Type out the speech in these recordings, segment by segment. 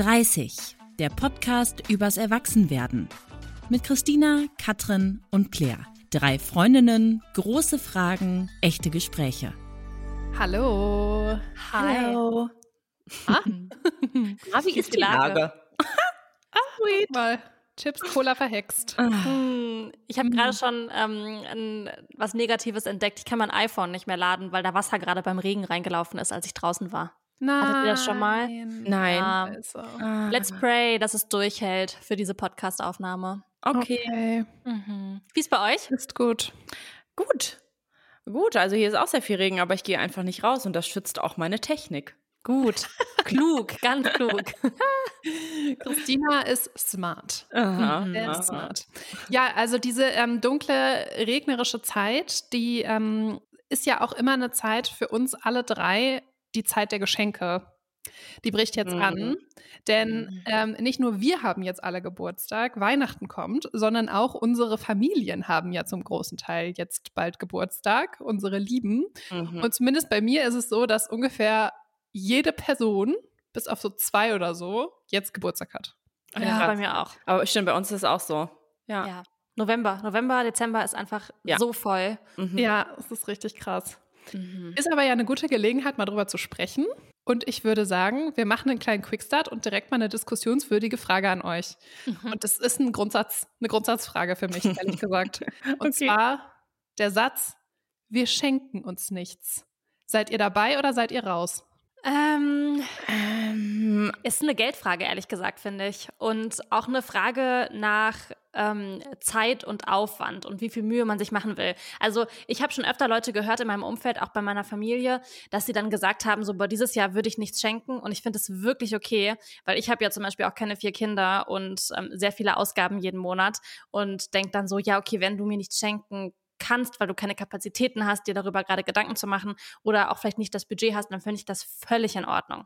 30, der Podcast übers Erwachsenwerden. Mit Christina, Katrin und Claire. Drei Freundinnen, große Fragen, echte Gespräche. Hallo. Hi. Hallo. Ah. Ah, wie ist die Lage? Ah, wait. Mal. Chips Cola verhext. Hm, ich habe Mhm. gerade schon ähm, ein, was Negatives entdeckt. Ich kann mein iPhone nicht mehr laden, weil da Wasser gerade beim Regen reingelaufen ist, als ich draußen war. Nein. Hattet ihr das schon mal? Nein. Ja. Also. Ah, Let's pray, dass es durchhält für diese Podcast-Aufnahme. okay. Okay. Mhm. Wie ist bei euch? Ist gut. Gut. Gut, also hier ist auch sehr viel Regen, aber ich gehe einfach nicht raus und das schützt auch meine Technik. Gut. klug, ganz klug. Christina ist smart. Aha, Sehr aha. smart. Ja, also diese ähm, dunkle, regnerische Zeit, die ähm, ist ja auch immer eine Zeit für uns alle drei, die Zeit der Geschenke. Die bricht jetzt Mhm. an, denn Mhm. ähm, nicht nur wir haben jetzt alle Geburtstag, Weihnachten kommt, sondern auch unsere Familien haben ja zum großen Teil jetzt bald Geburtstag, unsere Lieben. Mhm. Und zumindest bei mir ist es so, dass ungefähr jede Person, bis auf so zwei oder so, jetzt Geburtstag hat. Ja, krass. bei mir auch. Aber stimmt, bei uns ist es auch so. Ja. Ja. November. November, Dezember ist einfach Ja. so voll. Mhm. Ja, es ist richtig krass. Mhm. Ist aber ja eine gute Gelegenheit, mal drüber zu sprechen. Und ich würde sagen, wir machen einen kleinen Quickstart und direkt mal eine diskussionswürdige Frage an euch. Mhm. Und das ist ein Grundsatz, eine Grundsatzfrage für mich, ehrlich gesagt. Und Okay. zwar der Satz, wir schenken uns nichts. Seid ihr dabei oder seid ihr raus? Ähm, Ähm, Ist eine Geldfrage, ehrlich gesagt, finde ich. Und auch eine Frage nach ähm, Zeit und Aufwand und wie viel Mühe man sich machen will. Also ich habe schon öfter Leute gehört in meinem Umfeld, auch bei meiner Familie, dass sie dann gesagt haben, so, boah, dieses Jahr würde ich nichts schenken. Und ich finde es wirklich okay, weil ich habe ja zum Beispiel auch keine vier Kinder und ähm, sehr viele Ausgaben jeden Monat und denk dann so, ja, okay, wenn du mir nichts schenken kannst, weil du keine Kapazitäten hast, dir darüber gerade Gedanken zu machen oder auch vielleicht nicht das Budget hast, dann finde ich das völlig in Ordnung.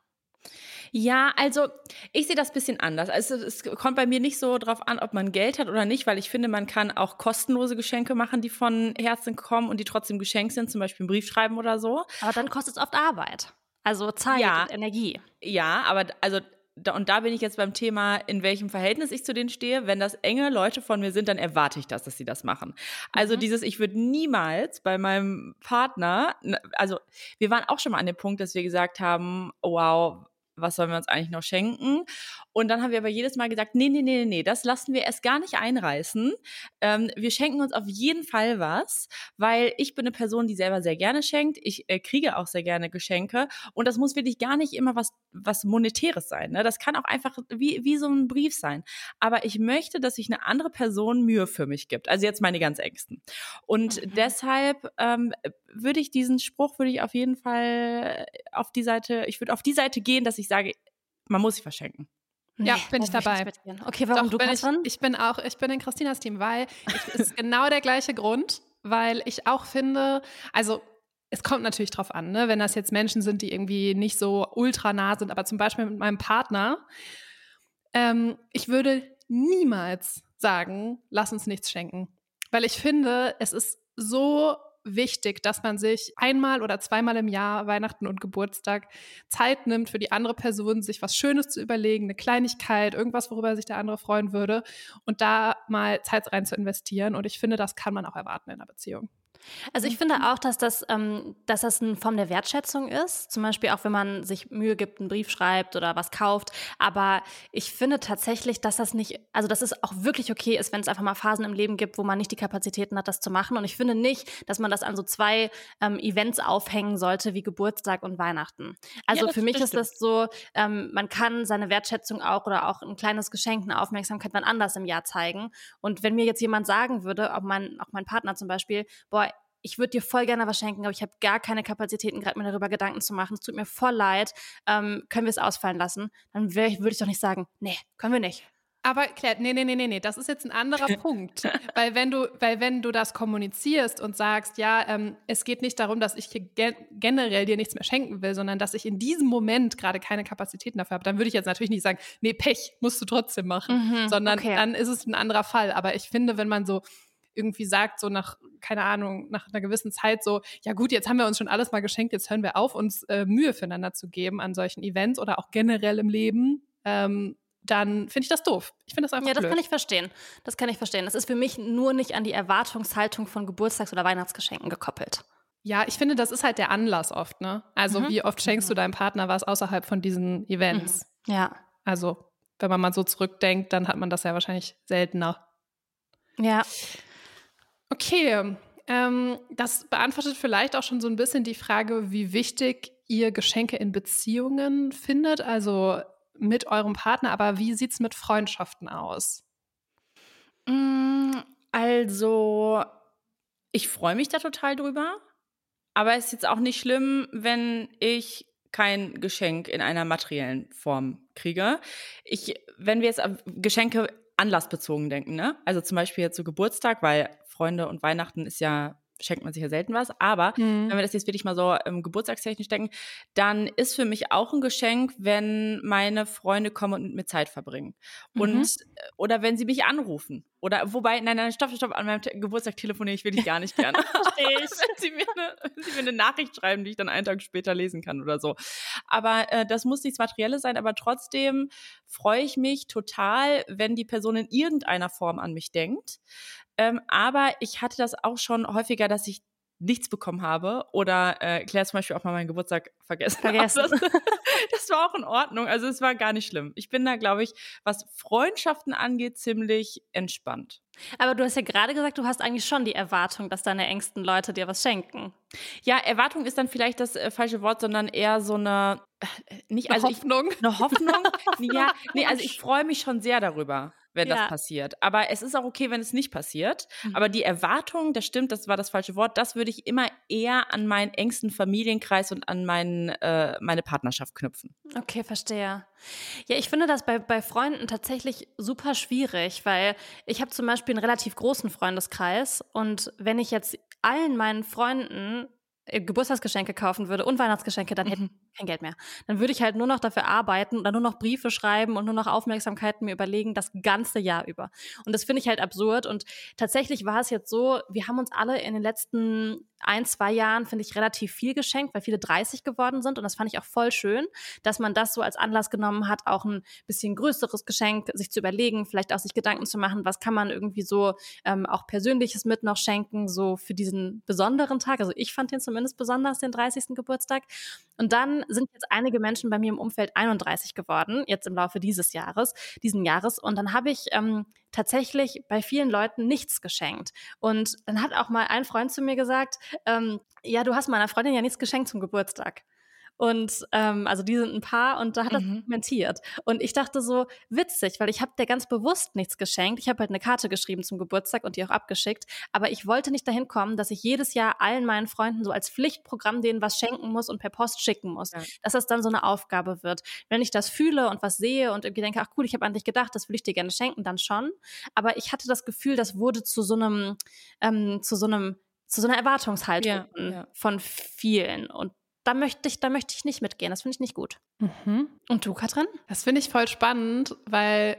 Ja, also ich sehe das bisschen anders. Also es kommt bei mir nicht so drauf an, ob man Geld hat oder nicht, weil ich finde, man kann auch kostenlose Geschenke machen, die von Herzen kommen und die trotzdem geschenkt sind, zum Beispiel einen Brief schreiben oder so. Aber dann kostet es oft Arbeit. Also Zeit Ja. und Energie. Ja, aber also da, und da bin ich jetzt beim Thema, in welchem Verhältnis ich zu denen stehe. Wenn das enge Leute von mir sind, dann erwarte ich das, dass sie das machen. Also Mhm. dieses, ich würde niemals bei meinem Partner, also wir waren auch schon mal an dem Punkt, dass wir gesagt haben, wow, was sollen wir uns eigentlich noch schenken? Und dann haben wir aber jedes Mal gesagt, nee, nee, nee, nee, nee, das lassen wir erst gar nicht einreißen. Ähm, wir schenken uns auf jeden Fall was, weil ich bin eine Person, die selber sehr gerne schenkt. Ich äh, kriege auch sehr gerne Geschenke. Und das muss wirklich gar nicht immer was, was Monetäres sein. Ne? Das kann auch einfach wie, wie so ein Brief sein. Aber ich möchte, dass sich eine andere Person Mühe für mich gibt. Also jetzt meine ganz Ängsten. Und Mhm. deshalb ähm, würde ich diesen Spruch, würde ich auf jeden Fall auf die Seite, ich würde auf die Seite gehen, dass ich sage, man muss sich verschenken. Ja, Nee, bin ich dabei. mitgehen. Okay, warum Doch, du bin ich, ich bin auch, ich bin in Christinas Team, weil es ist genau der gleiche Grund, weil ich auch finde, also es kommt natürlich drauf an, ne? wenn das jetzt Menschen sind, die irgendwie nicht so ultra nah sind, aber zum Beispiel mit meinem Partner, ähm, ich würde niemals sagen, lass uns nichts schenken. Weil ich finde, es ist so wichtig, dass man sich einmal oder zweimal im Jahr, Weihnachten und Geburtstag, Zeit nimmt für die andere Person, sich was Schönes zu überlegen, eine Kleinigkeit, irgendwas, worüber sich der andere freuen würde und da mal Zeit rein zu investieren. Und ich finde, das kann man auch erwarten in einer Beziehung. Also ich finde auch, dass das, ähm, dass das eine Form der Wertschätzung ist. Zum Beispiel auch, wenn man sich Mühe gibt, einen Brief schreibt oder was kauft. Aber ich finde tatsächlich, dass das nicht, also dass es auch wirklich okay ist, wenn es einfach mal Phasen im Leben gibt, wo man nicht die Kapazitäten hat, das zu machen. Und ich finde nicht, dass man das an so zwei ähm, Events aufhängen sollte, wie Geburtstag und Weihnachten. Also das- für mich ist das so, ähm, man kann seine Wertschätzung auch oder auch ein kleines Geschenk, eine Aufmerksamkeit wann anders im Jahr zeigen. Und wenn mir jetzt jemand sagen würde, auch mein, auch mein Partner zum Beispiel, boah, ich würde dir voll gerne was schenken, aber ich habe gar keine Kapazitäten, gerade mir darüber Gedanken zu machen. Es tut mir voll leid. Ähm, können wir es ausfallen lassen? Dann würde ich doch nicht sagen, nee, können wir nicht. Aber Claire, nee, nee, nee, nee, nee, das ist jetzt ein anderer Punkt. Weil wenn du, weil wenn du das kommunizierst und sagst, ja, ähm, es geht nicht darum, dass ich hier ge generell dir nichts mehr schenken will, sondern dass ich in diesem Moment gerade keine Kapazitäten dafür habe, dann würde ich jetzt natürlich nicht sagen, nee, Pech, musst du trotzdem machen, Mhm, sondern okay. dann ist es ein anderer Fall. Aber ich finde, wenn man so irgendwie sagt, so nach, keine Ahnung, nach einer gewissen Zeit so, ja gut, jetzt haben wir uns schon alles mal geschenkt, jetzt hören wir auf, uns äh, Mühe füreinander zu geben an solchen Events oder auch generell im Leben, ähm, dann finde ich das doof. Ich finde das einfach Ja, das blöd. kann ich verstehen. Das kann ich verstehen. Das ist für mich nur nicht an die Erwartungshaltung von Geburtstags- oder Weihnachtsgeschenken gekoppelt. Ja, ich finde, das ist halt der Anlass oft, ne? Also, Mhm. wie oft schenkst du deinem Partner was außerhalb von diesen Events? Ja. Also, wenn man mal so zurückdenkt, dann hat man das ja wahrscheinlich seltener. Ja. Okay, ähm, das beantwortet vielleicht auch schon so ein bisschen die Frage, wie wichtig ihr Geschenke in Beziehungen findet, also mit eurem Partner, aber wie sieht es mit Freundschaften aus? Mm, Also, ich freue mich da total drüber. Aber es ist jetzt auch nicht schlimm, wenn ich kein Geschenk in einer materiellen Form kriege. Ich, wenn wir jetzt an Geschenke anlassbezogen denken, ne? Also zum Beispiel jetzt zu Geburtstag, weil Freunde und Weihnachten ist ja, schenkt man sich ja selten was. Aber wenn wir das jetzt wirklich mal so ähm, geburtstagstechnisch denken, dann ist für mich auch ein Geschenk, wenn meine Freunde kommen und mit mir Zeit verbringen. Und Mhm. äh, oder wenn sie mich anrufen. Oder wobei, nein, nein, stopp, stopp, an meinem Te Geburtstag telefoniere ich wirklich gar nicht gerne. wenn, sie mir eine, wenn sie mir eine Nachricht schreiben, die ich dann einen Tag später lesen kann oder so. Aber äh, das muss nichts Materielles sein, aber trotzdem freue ich mich total, wenn die Person in irgendeiner Form an mich denkt. Ähm, aber ich hatte das auch schon häufiger, dass ich nichts bekommen habe oder äh, Claire zum Beispiel auch mal meinen Geburtstag vergessen. hat. Vergessen. Das, das war auch in Ordnung. Also es war gar nicht schlimm. Ich bin da, glaube ich, was Freundschaften angeht, ziemlich entspannt. Aber du hast ja gerade gesagt, du hast eigentlich schon die Erwartung, dass deine engsten Leute dir was schenken. Ja, Erwartung ist dann vielleicht das äh, falsche Wort, sondern eher so eine äh, nicht also ich, Hoffnung. eine Hoffnung. ja, nee, also ich freue mich schon sehr darüber, wenn Ja. das passiert. Aber es ist auch okay, wenn es nicht passiert. Mhm. Aber die Erwartung, das stimmt, das war das falsche Wort, das würde ich immer eher an meinen engsten Familienkreis und an meinen, äh, meine Partnerschaft knüpfen. Okay, verstehe. Ja, ich finde das bei, bei Freunden tatsächlich super schwierig, weil ich habe zum Beispiel einen relativ großen Freundeskreis und wenn ich jetzt allen meinen Freunden Geburtstagsgeschenke kaufen würde und Weihnachtsgeschenke, dann hätte ich kein Geld mehr. Dann würde ich halt nur noch dafür arbeiten oder nur noch Briefe schreiben und nur noch Aufmerksamkeiten mir überlegen, das ganze Jahr über. Und das finde ich halt absurd. Und tatsächlich war es jetzt so, wir haben uns alle in den letzten ein, zwei Jahren, finde ich, relativ viel geschenkt, weil viele 30 geworden sind. Und das fand ich auch voll schön, dass man das so als Anlass genommen hat, auch ein bisschen größeres Geschenk sich zu überlegen, vielleicht auch sich Gedanken zu machen, was kann man irgendwie so ähm, auch Persönliches mit noch schenken, so für diesen besonderen Tag. Also ich fand den zumindest besonders, den 30. Geburtstag. Und dann sind jetzt einige Menschen bei mir im Umfeld 31 geworden, jetzt im Laufe dieses Jahres, diesen Jahres. Und dann habe ich ähm, tatsächlich bei vielen Leuten nichts geschenkt. Und dann hat auch mal ein Freund zu mir gesagt, ähm, ja, du hast meiner Freundin ja nichts geschenkt zum Geburtstag. Und ähm, also die sind ein Paar und da hat das Mhm. kommentiert. Und ich dachte so, witzig, weil ich habe der ganz bewusst nichts geschenkt. Ich habe halt eine Karte geschrieben zum Geburtstag und die auch abgeschickt. Aber ich wollte nicht dahin kommen, dass ich jedes Jahr allen meinen Freunden so als Pflichtprogramm denen was schenken muss und per Post schicken muss. Ja. Dass das dann so eine Aufgabe wird. Wenn ich das fühle und was sehe und irgendwie denke, ach cool, ich habe an dich gedacht, das will ich dir gerne schenken, dann schon. Aber ich hatte das Gefühl, das wurde zu so einem, ähm, zu so einem, zu so einer Erwartungshaltung Ja, von- ja. von vielen. Und da möchte ich, da möchte ich nicht mitgehen. Das finde ich nicht gut. Mhm. Und du, Katrin? Das finde ich voll spannend, weil,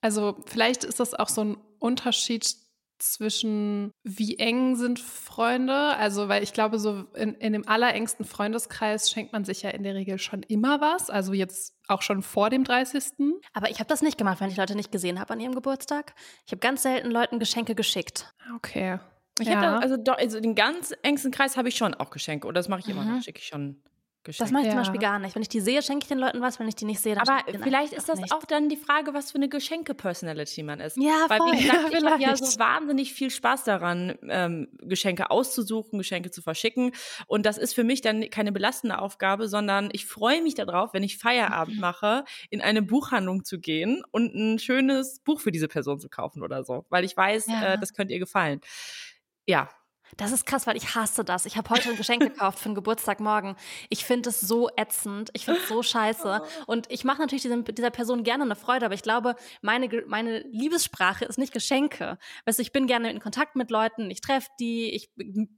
also vielleicht ist das auch so ein Unterschied zwischen, wie eng sind Freunde. Also, weil ich glaube, so in, in dem allerengsten Freundeskreis schenkt man sich ja in der Regel schon immer was. Also jetzt auch schon vor dem 30. Aber ich habe das nicht gemacht, wenn ich Leute nicht gesehen habe an ihrem Geburtstag. Ich habe ganz selten Leuten Geschenke geschickt. Okay. Ich Ja. hätte, also, also den ganz engsten Kreis habe ich schon auch Geschenke. Oder das mache ich immer Mhm. noch, schicke ich schon Geschenke. Das mache ich zum Ja. Beispiel gar nicht. Wenn ich die sehe, schenke ich den Leuten was. Wenn ich die nicht sehe, dann Aber vielleicht ist das nicht. auch dann die Frage, was für eine Geschenke-Personality man ist. Ja, Weil, voll. wie gesagt, ich habe ja so wahnsinnig viel Spaß daran, ähm, Geschenke auszusuchen, Geschenke zu verschicken. Und das ist für mich dann keine belastende Aufgabe, sondern ich freue mich darauf, wenn ich Feierabend Mhm. mache, in eine Buchhandlung zu gehen und ein schönes Buch für diese Person zu kaufen oder so. Weil ich weiß, Ja. äh, das könnte ihr gefallen. Ja, Das ist krass, weil ich hasse das. Ich habe heute ein Geschenk gekauft für einen Geburtstag morgen. Ich finde es so ätzend. Ich finde es so scheiße. Und ich mache natürlich diesem, dieser Person gerne eine Freude, aber ich glaube, meine, meine Liebessprache ist nicht Geschenke. Weißt du, ich bin gerne in Kontakt mit Leuten, ich treffe die, ich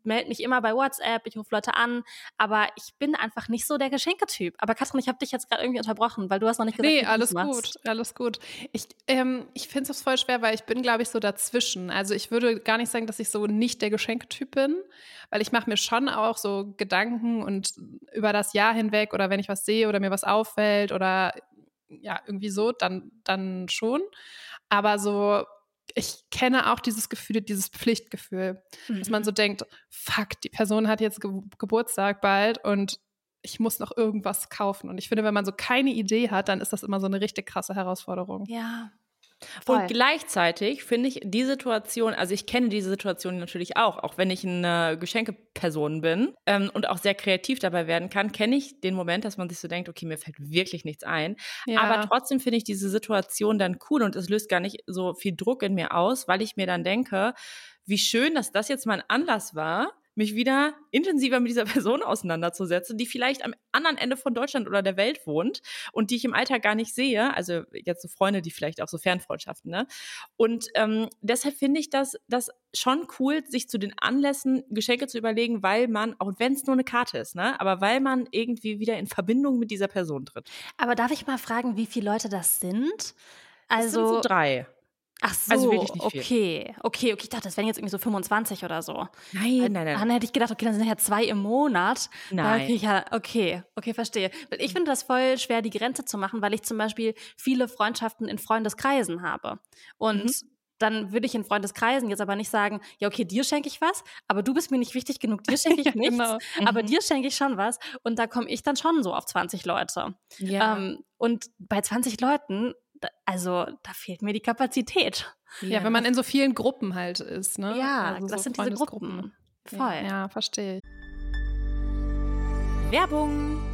melde mich immer bei WhatsApp, ich rufe Leute an, aber ich bin einfach nicht so der Geschenketyp. Aber Katrin, ich habe dich jetzt gerade irgendwie unterbrochen, weil du hast noch nicht gesagt, Nee, du alles das machst. gut, alles gut. Ich, ähm, ich finde es voll schwer, weil ich bin, glaube ich, so dazwischen. Also ich würde gar nicht sagen, dass ich so nicht der Geschenketyp bin, weil ich mache mir schon auch so Gedanken und über das Jahr hinweg oder wenn ich was sehe oder mir was auffällt oder ja, irgendwie so, dann, dann schon. Aber so, ich kenne auch dieses Gefühl, dieses Pflichtgefühl, mhm. dass man mhm. so denkt, fuck, die Person hat jetzt Ge Geburtstag bald und ich muss noch irgendwas kaufen. Und ich finde, wenn man so keine Idee hat, dann ist das immer so eine richtig krasse Herausforderung. Ja, Voll. Und gleichzeitig finde ich die Situation, also ich kenne diese Situation natürlich auch, auch wenn ich eine Geschenkeperson bin ähm, und auch sehr kreativ dabei werden kann, kenne ich den Moment, dass man sich so denkt, okay, mir fällt wirklich nichts ein. Ja. Aber trotzdem finde ich diese Situation dann cool und es löst gar nicht so viel Druck in mir aus, weil ich mir dann denke, wie schön, dass das jetzt mein Anlass war, mich wieder intensiver mit dieser Person auseinanderzusetzen, die vielleicht am anderen Ende von Deutschland oder der Welt wohnt und die ich im Alltag gar nicht sehe. Also jetzt so Freunde, die vielleicht auch so Fernfreundschaften, ne? Und ähm, deshalb finde ich das, das schon cool, sich zu den Anlässen Geschenke zu überlegen, weil man, auch wenn es nur eine Karte ist, ne? Aber weil man irgendwie wieder in Verbindung mit dieser Person tritt. Aber darf ich mal fragen, wie viele Leute das sind? Also das sind so also drei. Ach so, also wirklich nicht okay. Viel. Okay, okay, ich dachte, das wären jetzt irgendwie so 25 oder so. Nein, nein, nein. Dann hätte ich gedacht, okay, dann sind ja zwei im Monat. Nein. Okay, ja, okay, okay, verstehe. Ich finde das voll schwer, die Grenze zu machen, weil ich zum Beispiel viele Freundschaften in Freundeskreisen habe. Und mhm. dann würde ich in Freundeskreisen jetzt aber nicht sagen, ja, okay, dir schenke ich was, aber du bist mir nicht wichtig genug, dir schenke ich nichts, genau. mhm. aber dir schenke ich schon was. Und da komme ich dann schon so auf 20 Leute. Ja. Ähm, und bei 20 Leuten also da fehlt mir die Kapazität. Ja, ja, wenn man in so vielen Gruppen halt ist, ne? Ja, also das so sind diese Gruppen. Voll. Ja, ja verstehe. Werbung.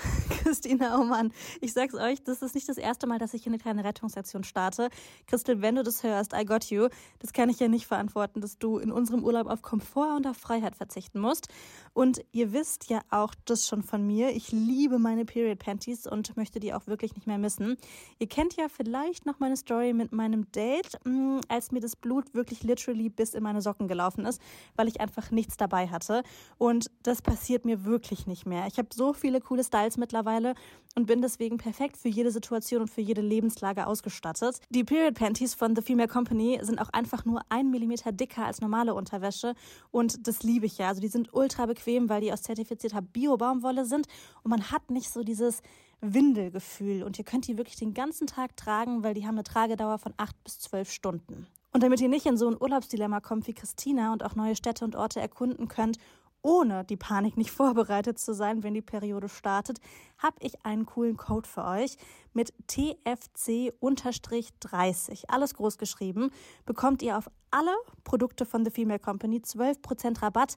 Christina, oh Mann, ich sag's euch, das ist nicht das erste Mal, dass ich hier eine kleine Rettungsaktion starte. Christel, wenn du das hörst, I got you. Das kann ich ja nicht verantworten, dass du in unserem Urlaub auf Komfort und auf Freiheit verzichten musst. Und ihr wisst ja auch das schon von mir. Ich liebe meine Period Panties und möchte die auch wirklich nicht mehr missen. Ihr kennt ja vielleicht noch meine Story mit meinem Date, mm, als mir das Blut wirklich literally bis in meine Socken gelaufen ist, weil ich einfach nichts dabei hatte. Und das passiert mir wirklich nicht mehr. Ich habe so viele coole Styles mittlerweile und bin deswegen perfekt für jede Situation und für jede Lebenslage ausgestattet. Die Period Panties von The Female Company sind auch einfach nur ein Millimeter dicker als normale Unterwäsche und das liebe ich ja. Also die sind ultra bequem, weil die aus zertifizierter Bio-Baumwolle sind und man hat nicht so dieses Windelgefühl und ihr könnt die wirklich den ganzen Tag tragen, weil die haben eine Tragedauer von acht bis zwölf Stunden. Und damit ihr nicht in so ein Urlaubsdilemma kommt wie Christina und auch neue Städte und Orte erkunden könnt ohne die Panik nicht vorbereitet zu sein, wenn die Periode startet, habe ich einen coolen Code für euch mit TFC-30. Alles groß geschrieben. Bekommt ihr auf alle Produkte von The Female Company 12% Rabatt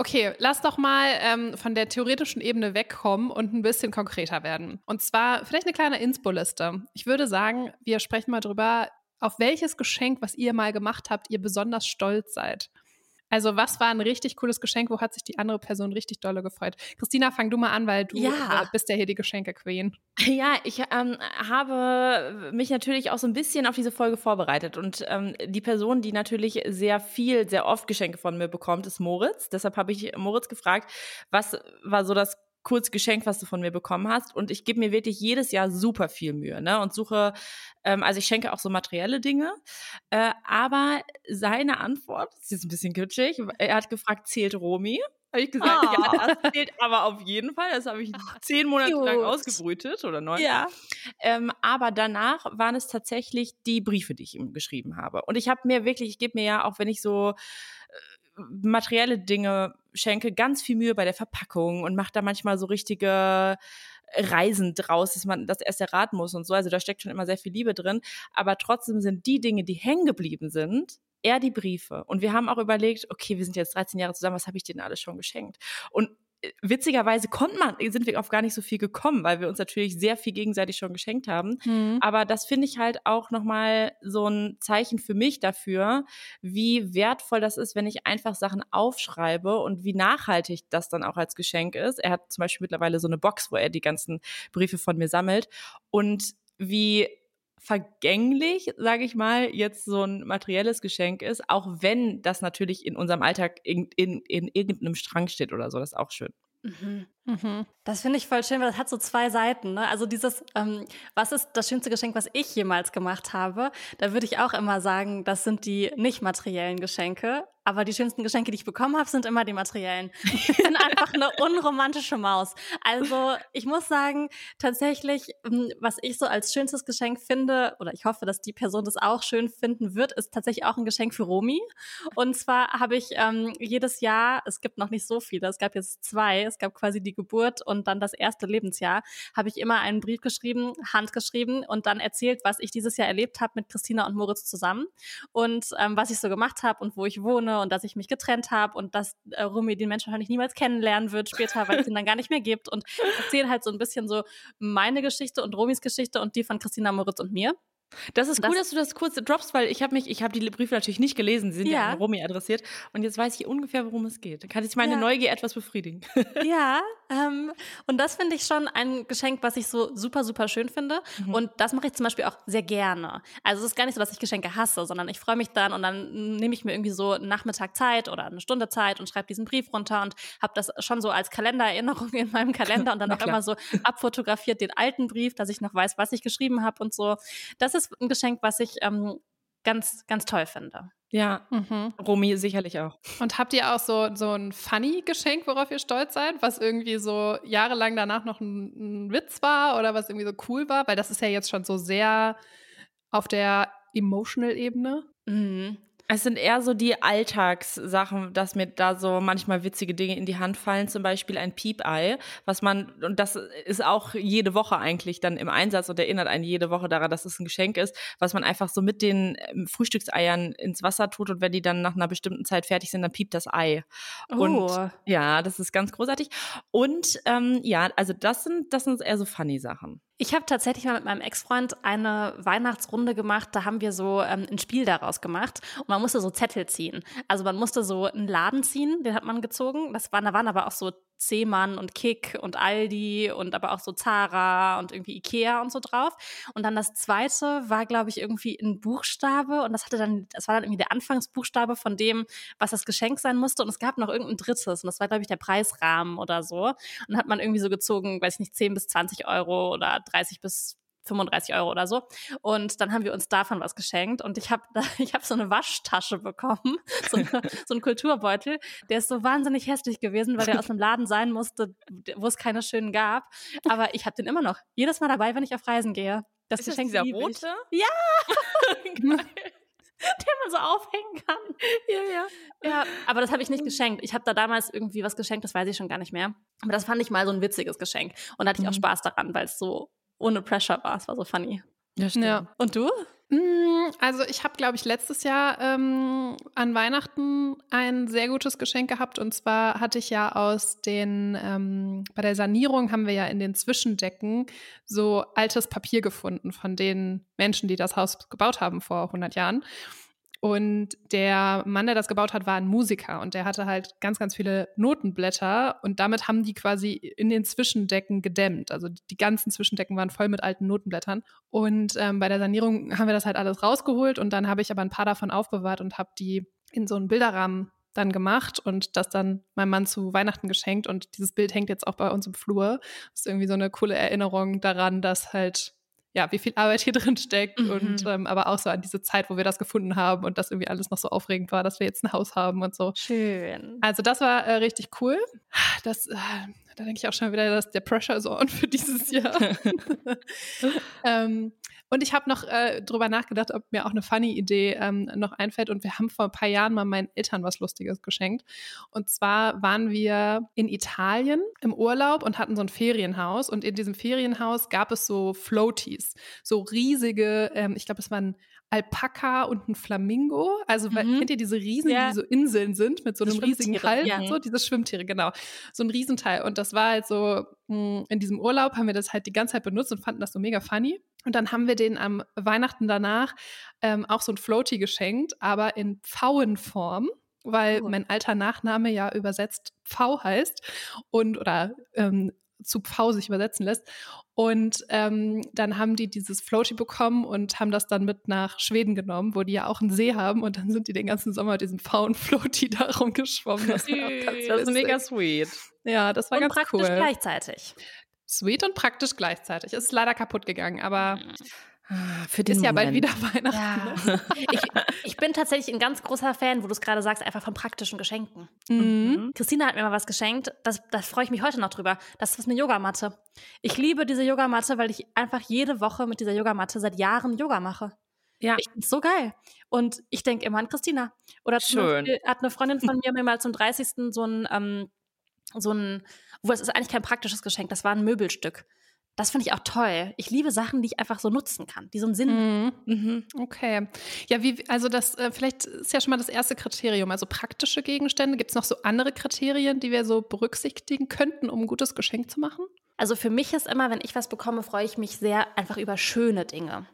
Okay, lass doch mal ähm, von der theoretischen Ebene wegkommen und ein bisschen konkreter werden. Und zwar vielleicht eine kleine Inspo-Liste. Ich würde sagen, wir sprechen mal drüber, auf welches Geschenk, was ihr mal gemacht habt, ihr besonders stolz seid. Also, was war ein richtig cooles Geschenk? Wo hat sich die andere Person richtig dolle gefreut? Christina, fang du mal an, weil du ja. bist ja hier die Geschenke-Queen. Ja, ich ähm, habe mich natürlich auch so ein bisschen auf diese Folge vorbereitet. Und ähm, die Person, die natürlich sehr viel, sehr oft Geschenke von mir bekommt, ist Moritz. Deshalb habe ich Moritz gefragt, was war so das kurz Geschenk, was du von mir bekommen hast. Und ich gebe mir wirklich jedes Jahr super viel Mühe, ne? Und suche, ähm, also ich schenke auch so materielle Dinge. Äh, aber seine Antwort, das ist jetzt ein bisschen kitschig, er hat gefragt, zählt Romi? Habe ich gesagt, oh. ja, das zählt aber auf jeden Fall. Das habe ich zehn Monate Cute. lang ausgebrütet oder neun. Ja. Ähm, aber danach waren es tatsächlich die Briefe, die ich ihm geschrieben habe. Und ich habe mir wirklich, ich gebe mir ja, auch wenn ich so materielle Dinge schenke, ganz viel Mühe bei der Verpackung und mache da manchmal so richtige Reisen draus, dass man das erst erraten muss und so. Also da steckt schon immer sehr viel Liebe drin. Aber trotzdem sind die Dinge, die hängen geblieben sind, eher die Briefe. Und wir haben auch überlegt, okay, wir sind jetzt 13 Jahre zusammen, was habe ich denen alles schon geschenkt? Und witzigerweise konnte man, sind wir auf gar nicht so viel gekommen, weil wir uns natürlich sehr viel gegenseitig schon geschenkt haben. Mhm. Aber das finde ich halt auch nochmal so ein Zeichen für mich dafür, wie wertvoll das ist, wenn ich einfach Sachen aufschreibe und wie nachhaltig das dann auch als Geschenk ist. Er hat zum Beispiel mittlerweile so eine Box, wo er die ganzen Briefe von mir sammelt und wie vergänglich, sage ich mal, jetzt so ein materielles Geschenk ist, auch wenn das natürlich in unserem Alltag in, in, in irgendeinem Strang steht oder so, das ist auch schön. Mhm. Mhm. Das finde ich voll schön, weil das hat so zwei Seiten. Ne? Also dieses, ähm, was ist das schönste Geschenk, was ich jemals gemacht habe? Da würde ich auch immer sagen, das sind die nicht materiellen Geschenke. Aber die schönsten Geschenke, die ich bekommen habe, sind immer die materiellen. Ich bin einfach eine unromantische Maus. Also ich muss sagen, tatsächlich, ähm, was ich so als schönstes Geschenk finde, oder ich hoffe, dass die Person das auch schön finden wird, ist tatsächlich auch ein Geschenk für Romi. Und zwar habe ich ähm, jedes Jahr, es gibt noch nicht so viele, es gab jetzt zwei, es gab quasi die Geburt und dann das erste Lebensjahr, habe ich immer einen Brief geschrieben, handgeschrieben und dann erzählt, was ich dieses Jahr erlebt habe mit Christina und Moritz zusammen und ähm, was ich so gemacht habe und wo ich wohne und dass ich mich getrennt habe und dass äh, Rumi den Menschen wahrscheinlich niemals kennenlernen wird später, weil es ihn dann gar nicht mehr gibt und erzähle halt so ein bisschen so meine Geschichte und Romis Geschichte und die von Christina Moritz und mir. Das ist cool, das, dass du das kurz droppst, weil ich habe mich, ich habe die Briefe natürlich nicht gelesen, sie sind ja, ja an Romy adressiert und jetzt weiß ich ungefähr, worum es geht. Kann ich meine ja. Neugier etwas befriedigen. Ja, ähm, und das finde ich schon ein Geschenk, was ich so super, super schön finde. Mhm. Und das mache ich zum Beispiel auch sehr gerne. Also es ist gar nicht so, dass ich Geschenke hasse, sondern ich freue mich dann und dann nehme ich mir irgendwie so einen Nachmittag Zeit oder eine Stunde Zeit und schreibe diesen Brief runter und habe das schon so als Kalendererinnerung in meinem Kalender und dann auch immer so abfotografiert den alten Brief, dass ich noch weiß, was ich geschrieben habe und so. Das ist ein Geschenk, was ich ähm, ganz, ganz toll finde. Ja, mhm. Romy sicherlich auch. Und habt ihr auch so, so ein Funny-Geschenk, worauf ihr stolz seid, was irgendwie so jahrelang danach noch ein, ein Witz war oder was irgendwie so cool war? Weil das ist ja jetzt schon so sehr auf der Emotional-Ebene. Mhm. Es sind eher so die Alltagssachen, dass mir da so manchmal witzige Dinge in die Hand fallen, zum Beispiel ein Piepei, was man, und das ist auch jede Woche eigentlich dann im Einsatz und erinnert einen jede Woche daran, dass es ein Geschenk ist, was man einfach so mit den ähm, Frühstückseiern ins Wasser tut und wenn die dann nach einer bestimmten Zeit fertig sind, dann piept das Ei. Oh. Und ja, das ist ganz großartig. Und ähm, ja, also das sind, das sind eher so funny Sachen. Ich habe tatsächlich mal mit meinem Ex-Freund eine Weihnachtsrunde gemacht. Da haben wir so ähm, ein Spiel daraus gemacht und man musste so Zettel ziehen. Also man musste so einen Laden ziehen, den hat man gezogen. Das waren, da waren aber auch so Zehmann und Kick und Aldi und aber auch so Zara und irgendwie Ikea und so drauf. Und dann das zweite war, glaube ich, irgendwie ein Buchstabe und das hatte dann, das war dann irgendwie der Anfangsbuchstabe von dem, was das Geschenk sein musste. Und es gab noch irgendein drittes und das war, glaube ich, der Preisrahmen oder so. Und hat man irgendwie so gezogen, weiß nicht, 10 bis 20 Euro oder 30 bis 35 Euro oder so. Und dann haben wir uns davon was geschenkt. Und ich habe ich hab so eine Waschtasche bekommen, so, eine, so einen Kulturbeutel. Der ist so wahnsinnig hässlich gewesen, weil der aus einem Laden sein musste, wo es keine schönen gab. Aber ich habe den immer noch. Jedes Mal dabei, wenn ich auf Reisen gehe. Das ist Geschenk das dieser rote? Ja! den man so aufhängen kann. Ja, ja. Ja, aber das habe ich nicht geschenkt. Ich habe da damals irgendwie was geschenkt, das weiß ich schon gar nicht mehr. Aber das fand ich mal so ein witziges Geschenk. Und da hatte ich auch mhm. Spaß daran, weil es so ohne Pressure war. Es war so funny. Ja, stimmt. Ja. Und du? Mm, also ich habe, glaube ich, letztes Jahr ähm, an Weihnachten ein sehr gutes Geschenk gehabt. Und zwar hatte ich ja aus den, ähm, bei der Sanierung haben wir ja in den Zwischendecken so altes Papier gefunden von den Menschen, die das Haus gebaut haben vor 100 Jahren. Und der Mann, der das gebaut hat, war ein Musiker und der hatte halt ganz, ganz viele Notenblätter und damit haben die quasi in den Zwischendecken gedämmt. Also die ganzen Zwischendecken waren voll mit alten Notenblättern. Und ähm, bei der Sanierung haben wir das halt alles rausgeholt und dann habe ich aber ein paar davon aufbewahrt und habe die in so einen Bilderrahmen dann gemacht und das dann meinem Mann zu Weihnachten geschenkt. Und dieses Bild hängt jetzt auch bei uns im Flur. Das ist irgendwie so eine coole Erinnerung daran, dass halt ja, wie viel Arbeit hier drin steckt mhm. und ähm, aber auch so an diese Zeit, wo wir das gefunden haben und das irgendwie alles noch so aufregend war, dass wir jetzt ein Haus haben und so. Schön. Also das war äh, richtig cool. Das, äh, da denke ich auch schon wieder, dass der Pressure ist on für dieses Jahr. ähm, Und ich habe noch äh, drüber nachgedacht, ob mir auch eine funny Idee ähm, noch einfällt. Und wir haben vor ein paar Jahren mal meinen Eltern was Lustiges geschenkt. Und zwar waren wir in Italien im Urlaub und hatten so ein Ferienhaus. Und in diesem Ferienhaus gab es so Floaties, so riesige, ähm, ich glaube, es waren Alpaka und ein Flamingo. Also mhm. kennt ihr diese Riesen, ja. die so Inseln sind mit so einem riesigen Hals ja. und so, diese Schwimmtiere, genau. So ein Riesenteil. Und das war halt so, hm, in diesem Urlaub haben wir das halt die ganze Zeit benutzt und fanden das so mega funny. Und dann haben wir den am Weihnachten danach ähm, auch so ein Floaty geschenkt, aber in Pfauenform weil oh. mein alter Nachname ja übersetzt Pfau heißt und oder ähm, zu Pfau sich übersetzen lässt. Und ähm, dann haben die dieses Floaty bekommen und haben das dann mit nach Schweden genommen, wo die ja auch einen See haben. Und dann sind die den ganzen Sommer diesen Pfauen-Floaty da rumgeschwommen. Das, das ist mega sweet. Ja, das war und ganz praktisch cool. gleichzeitig. Sweet und praktisch gleichzeitig. Ist leider kaputt gegangen, aber mhm. Für den ist ja bald wieder Weihnachten. Ja. ich, ich, bin tatsächlich ein ganz großer Fan, wo du es gerade sagst, einfach von praktischen Geschenken. Mhm. Christina hat mir mal was geschenkt, das, das freue ich mich heute noch drüber. Das ist eine Yogamatte. Ich liebe diese Yogamatte, weil ich einfach jede Woche mit dieser Yogamatte seit Jahren Yoga mache. Ja. Ich finde so geil. Und ich denke immer an Christina. Oder zum Schön. Beispiel hat eine Freundin von mir mir mal zum 30. so ein, ähm, so ein, wo es ist eigentlich kein praktisches Geschenk, das war ein Möbelstück. Das finde ich auch toll. Ich liebe Sachen, die ich einfach so nutzen kann, die so einen Sinn haben. Mhm. Mhm. Okay. Ja, wie, also das, äh, vielleicht ist ja schon mal das erste Kriterium, also praktische Gegenstände. Gibt es noch so andere Kriterien, die wir so berücksichtigen könnten, um ein gutes Geschenk zu machen? Also für mich ist immer, wenn ich was bekomme, freue ich mich sehr einfach über schöne Dinge.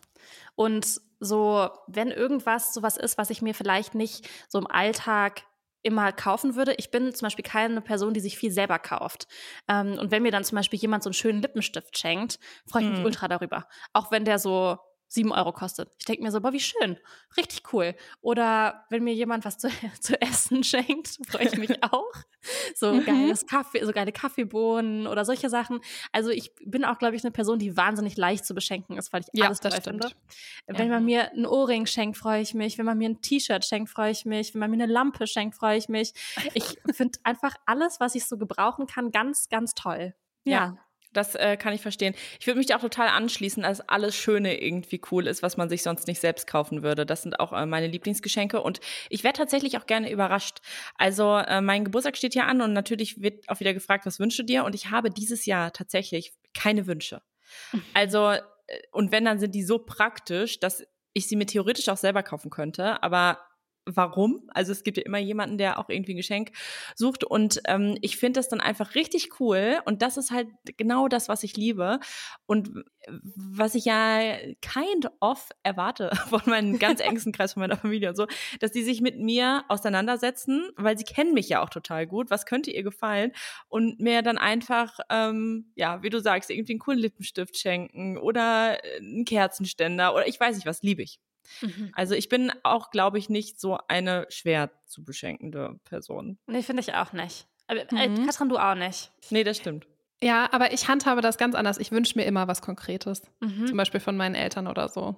Und so, wenn irgendwas sowas ist, was ich mir vielleicht nicht so im Alltag immer kaufen würde. Ich bin zum Beispiel keine Person, die sich viel selber kauft. Ähm, und wenn mir dann zum Beispiel jemand so einen schönen Lippenstift schenkt, freue ich mich Mhm. ultra darüber. Auch wenn der so sieben Euro kostet. Ich denke mir so, boah, wie schön. Richtig cool. Oder wenn mir jemand was zu, zu essen schenkt, freue ich mich auch. So Mhm. geiles Kaffee, so geile Kaffeebohnen oder solche Sachen. Also ich bin auch, glaube ich, eine Person, die wahnsinnig leicht zu beschenken ist, weil ich Ja, alles das toll stimmt. finde. Ja. Wenn man mir ein Ohrring schenkt, freue ich mich. Wenn man mir ein T-Shirt schenkt, freue ich mich. Wenn man mir eine Lampe schenkt, freue ich mich. Ich finde einfach alles, was ich so gebrauchen kann, ganz, ganz toll. Ja. Das äh, kann ich verstehen. Ich würde mich da auch total anschließen, dass alles Schöne irgendwie cool ist, was man sich sonst nicht selbst kaufen würde. Das sind auch äh, meine Lieblingsgeschenke und ich wäre tatsächlich auch gerne überrascht. Also äh, mein Geburtstag steht ja an und natürlich wird auch wieder gefragt, was wünschst du dir? Und ich habe dieses Jahr tatsächlich keine Wünsche. Also äh, und wenn, dann sind die so praktisch, dass ich sie mir theoretisch auch selber kaufen könnte, aber warum. Also es gibt ja immer jemanden, der auch irgendwie ein Geschenk sucht. Und ähm, ich finde das dann einfach richtig cool. Und das ist halt genau das, was ich liebe. Und was ich ja kind of erwarte von meinem ganz engsten Kreis, von meiner Familie und so, dass die sich mit mir auseinandersetzen, weil sie kennen mich ja auch total gut. Was könnte ihr gefallen? Und mir dann einfach, ähm, ja, wie du sagst, irgendwie einen coolen Lippenstift schenken oder einen Kerzenständer oder ich weiß nicht was, liebe ich. Mhm. Also ich bin auch, glaube ich, nicht so eine schwer zu beschenkende Person. Nee, finde ich auch nicht. Aber, äh, Mhm. Katrin, du auch nicht. Nee, das stimmt. Ja, aber ich handhabe das ganz anders. Ich wünsche mir immer was Konkretes. Mhm. Zum Beispiel von meinen Eltern oder so.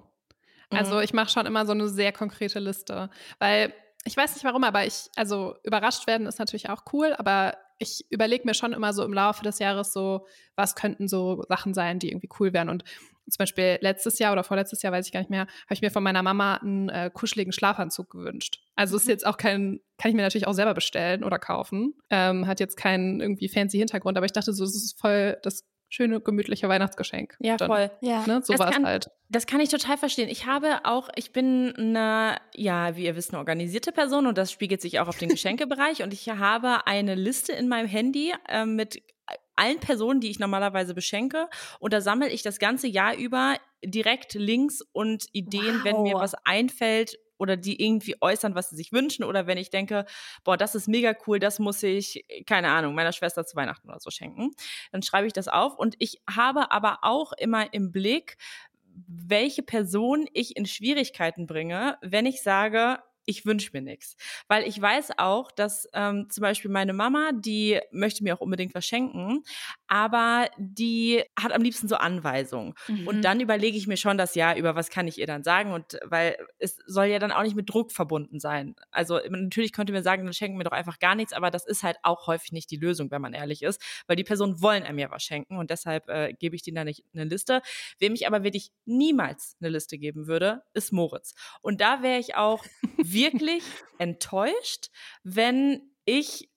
Also Mhm. ich mache schon immer so eine sehr konkrete Liste. Weil ich weiß nicht warum, aber ich, also überrascht werden ist natürlich auch cool, aber ich überlege mir schon immer so im Laufe des Jahres so, was könnten so Sachen sein, die irgendwie cool wären. Und zum Beispiel letztes Jahr oder vorletztes Jahr, weiß ich gar nicht mehr, habe ich mir von meiner Mama einen äh, kuscheligen Schlafanzug gewünscht. Also ist jetzt auch kein, kann ich mir natürlich auch selber bestellen oder kaufen. Ähm, hat jetzt keinen irgendwie fancy Hintergrund, aber ich dachte so, es ist voll das schöne, gemütliche Weihnachtsgeschenk. Ja, Dann, voll. Ja. Ne, so Das war es kann- halt. Das kann ich total verstehen. Ich habe auch, ich bin eine, ja, wie ihr wisst, eine organisierte Person und das spiegelt sich auch auf den Geschenkebereich. Und ich habe eine Liste in meinem Handy äh, mit allen Personen, die ich normalerweise beschenke. Und da sammle ich das ganze Jahr über direkt Links und Ideen, wenn mir Wow. was einfällt oder die irgendwie äußern, was sie sich wünschen. Oder wenn ich denke, boah, das ist mega cool, das muss ich, keine Ahnung, meiner Schwester zu Weihnachten oder so schenken. Dann schreibe ich das auf. Und ich habe aber auch immer im Blick, welche Person ich in Schwierigkeiten bringe, wenn ich sage, ich wünsche mir nichts. Weil ich weiß auch, dass ähm, zum Beispiel meine Mama, die möchte mir auch unbedingt was schenken, aber die hat am liebsten so Anweisungen. Mhm. Und dann überlege ich mir schon das Jahr über, was kann ich ihr dann sagen? Und weil es soll ja dann auch nicht mit Druck verbunden sein. Also natürlich könnte mir sagen, dann schenken wir doch einfach gar nichts, aber das ist halt auch häufig nicht die Lösung, wenn man ehrlich ist, weil die Personen wollen einem ja was schenken und deshalb äh, gebe ich denen da nicht eine Liste. Wem ich aber wirklich niemals eine Liste geben würde, ist Moritz. Und da wäre ich auch wirklich enttäuscht, wenn ich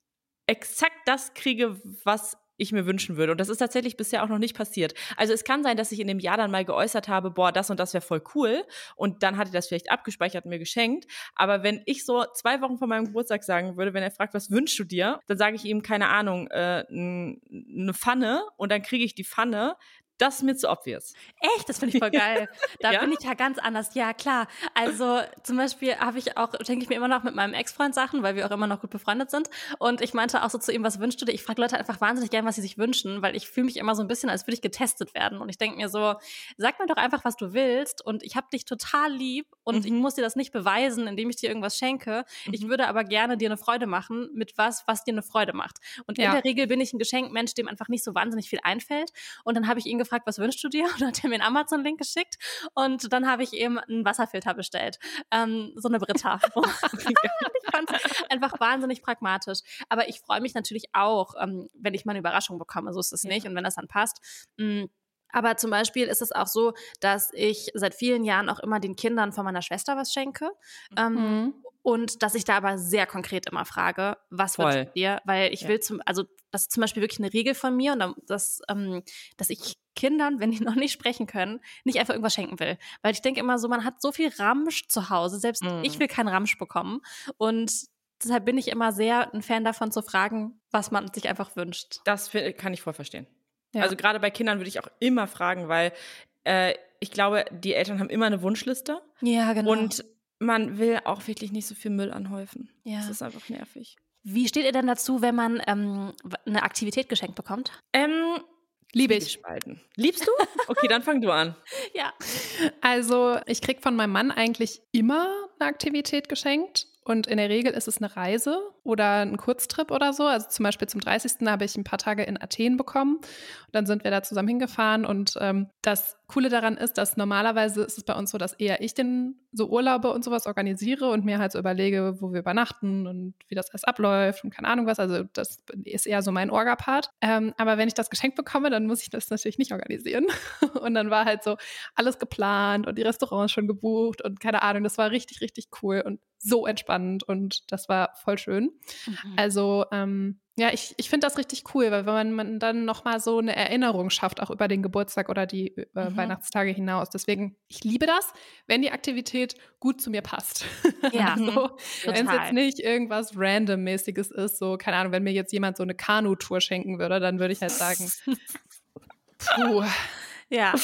exakt das kriege, was ich mir wünschen würde. Und das ist tatsächlich bisher auch noch nicht passiert. Also es kann sein, dass ich in dem Jahr dann mal geäußert habe, boah, das und das wäre voll cool. Und dann hat er das vielleicht abgespeichert und mir geschenkt. Aber wenn ich so zwei Wochen vor meinem Geburtstag sagen würde, wenn er fragt, was wünschst du dir, dann sage ich ihm, keine Ahnung, äh, eine Pfanne und dann kriege ich die Pfanne, das ist mir zu obvious. Echt? Das finde ich voll geil. Da ja? bin ich ja ganz anders. Ja, klar. Also zum Beispiel habe ich auch, schenke ich mir immer noch mit meinem Ex-Freund Sachen, weil wir auch immer noch gut befreundet sind. Und ich meinte auch so zu ihm, was wünschst du dir? Ich frage Leute einfach wahnsinnig gern, was sie sich wünschen, weil ich fühle mich immer so ein bisschen, als würde ich getestet werden. Und ich denke mir so, sag mir doch einfach, was du willst. Und ich habe dich total lieb und mhm. ich muss dir das nicht beweisen, indem ich dir irgendwas schenke. Mhm. Ich würde aber gerne dir eine Freude machen mit was, was dir eine Freude macht. Und ja. in der Regel bin ich ein Geschenkmensch, dem einfach nicht so wahnsinnig viel einfällt. Und dann habe ich ihn gefragt, was wünschst du dir? Und dann hat er mir einen Amazon-Link geschickt. Und dann habe ich eben einen Wasserfilter bestellt. Ähm, so eine Britta. ich fand es einfach wahnsinnig pragmatisch. Aber ich freue mich natürlich auch, ähm, wenn ich mal eine Überraschung bekomme. So ist es ja. nicht. Und wenn das dann passt. Mh, mm, aber zum Beispiel ist es auch so, dass ich seit vielen Jahren auch immer den Kindern von meiner Schwester was schenke. Ähm, mhm. Und dass ich da aber sehr konkret immer frage, was Voll. wünschst dir? Weil ich ja. will zum, also das ist zum Beispiel wirklich eine Regel von mir und das, ähm, dass ich Kindern, wenn die noch nicht sprechen können, nicht einfach irgendwas schenken will. Weil ich denke immer so, man hat so viel Ramsch zu Hause, selbst mhm. ich will keinen Ramsch bekommen. Und deshalb bin ich immer sehr ein Fan davon zu fragen, was man sich einfach wünscht. Das kann ich voll verstehen. Ja. Also gerade bei Kindern würde ich auch immer fragen, weil äh, ich glaube, die Eltern haben immer eine Wunschliste. Ja, genau. Und man will auch wirklich nicht so viel Müll anhäufen. Ja. Das ist einfach nervig. Wie steht ihr denn dazu, wenn man ähm, eine Aktivität geschenkt bekommt? Ähm, Liebe ich. Liebst du? Okay, dann fang du an. ja. Also, ich krieg von meinem Mann eigentlich immer eine Aktivität geschenkt. Und in der Regel ist es eine Reise oder ein Kurztrip oder so. Also zum Beispiel zum 30. habe ich ein paar Tage in Athen bekommen. Und dann sind wir da zusammen hingefahren. Und ähm, das Coole daran ist, dass normalerweise ist es bei uns so, dass eher ich den so Urlaube und sowas organisiere und mir halt so überlege, wo wir übernachten und wie das alles abläuft und keine Ahnung was. Also das ist eher so mein Orga-Part. Ähm, aber wenn ich das geschenkt bekomme, dann muss ich das natürlich nicht organisieren. und dann war halt so alles geplant und die Restaurants schon gebucht und keine Ahnung. Das war richtig, richtig cool und so entspannend und das war voll schön. Mhm. Also ähm, ja, ich, ich finde das richtig cool, weil wenn man, man dann nochmal so eine Erinnerung schafft, auch über den Geburtstag oder die äh, mhm. Weihnachtstage hinaus. Deswegen, ich liebe das, wenn die Aktivität gut zu mir passt. Ja, so, wenn es jetzt nicht irgendwas Random-mäßiges ist, so, keine Ahnung, wenn mir jetzt jemand so eine Kanu-Tour schenken würde, dann würde ich halt sagen, puh. Ja.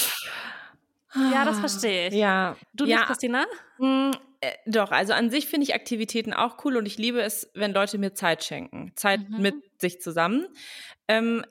Ja, das verstehe ich. Ja. Du ja. nicht, Christina? Äh, doch, also an sich finde ich Aktivitäten auch cool und ich liebe es, wenn Leute mir Zeit schenken. Zeit mhm. mit sich zusammen. Ähm,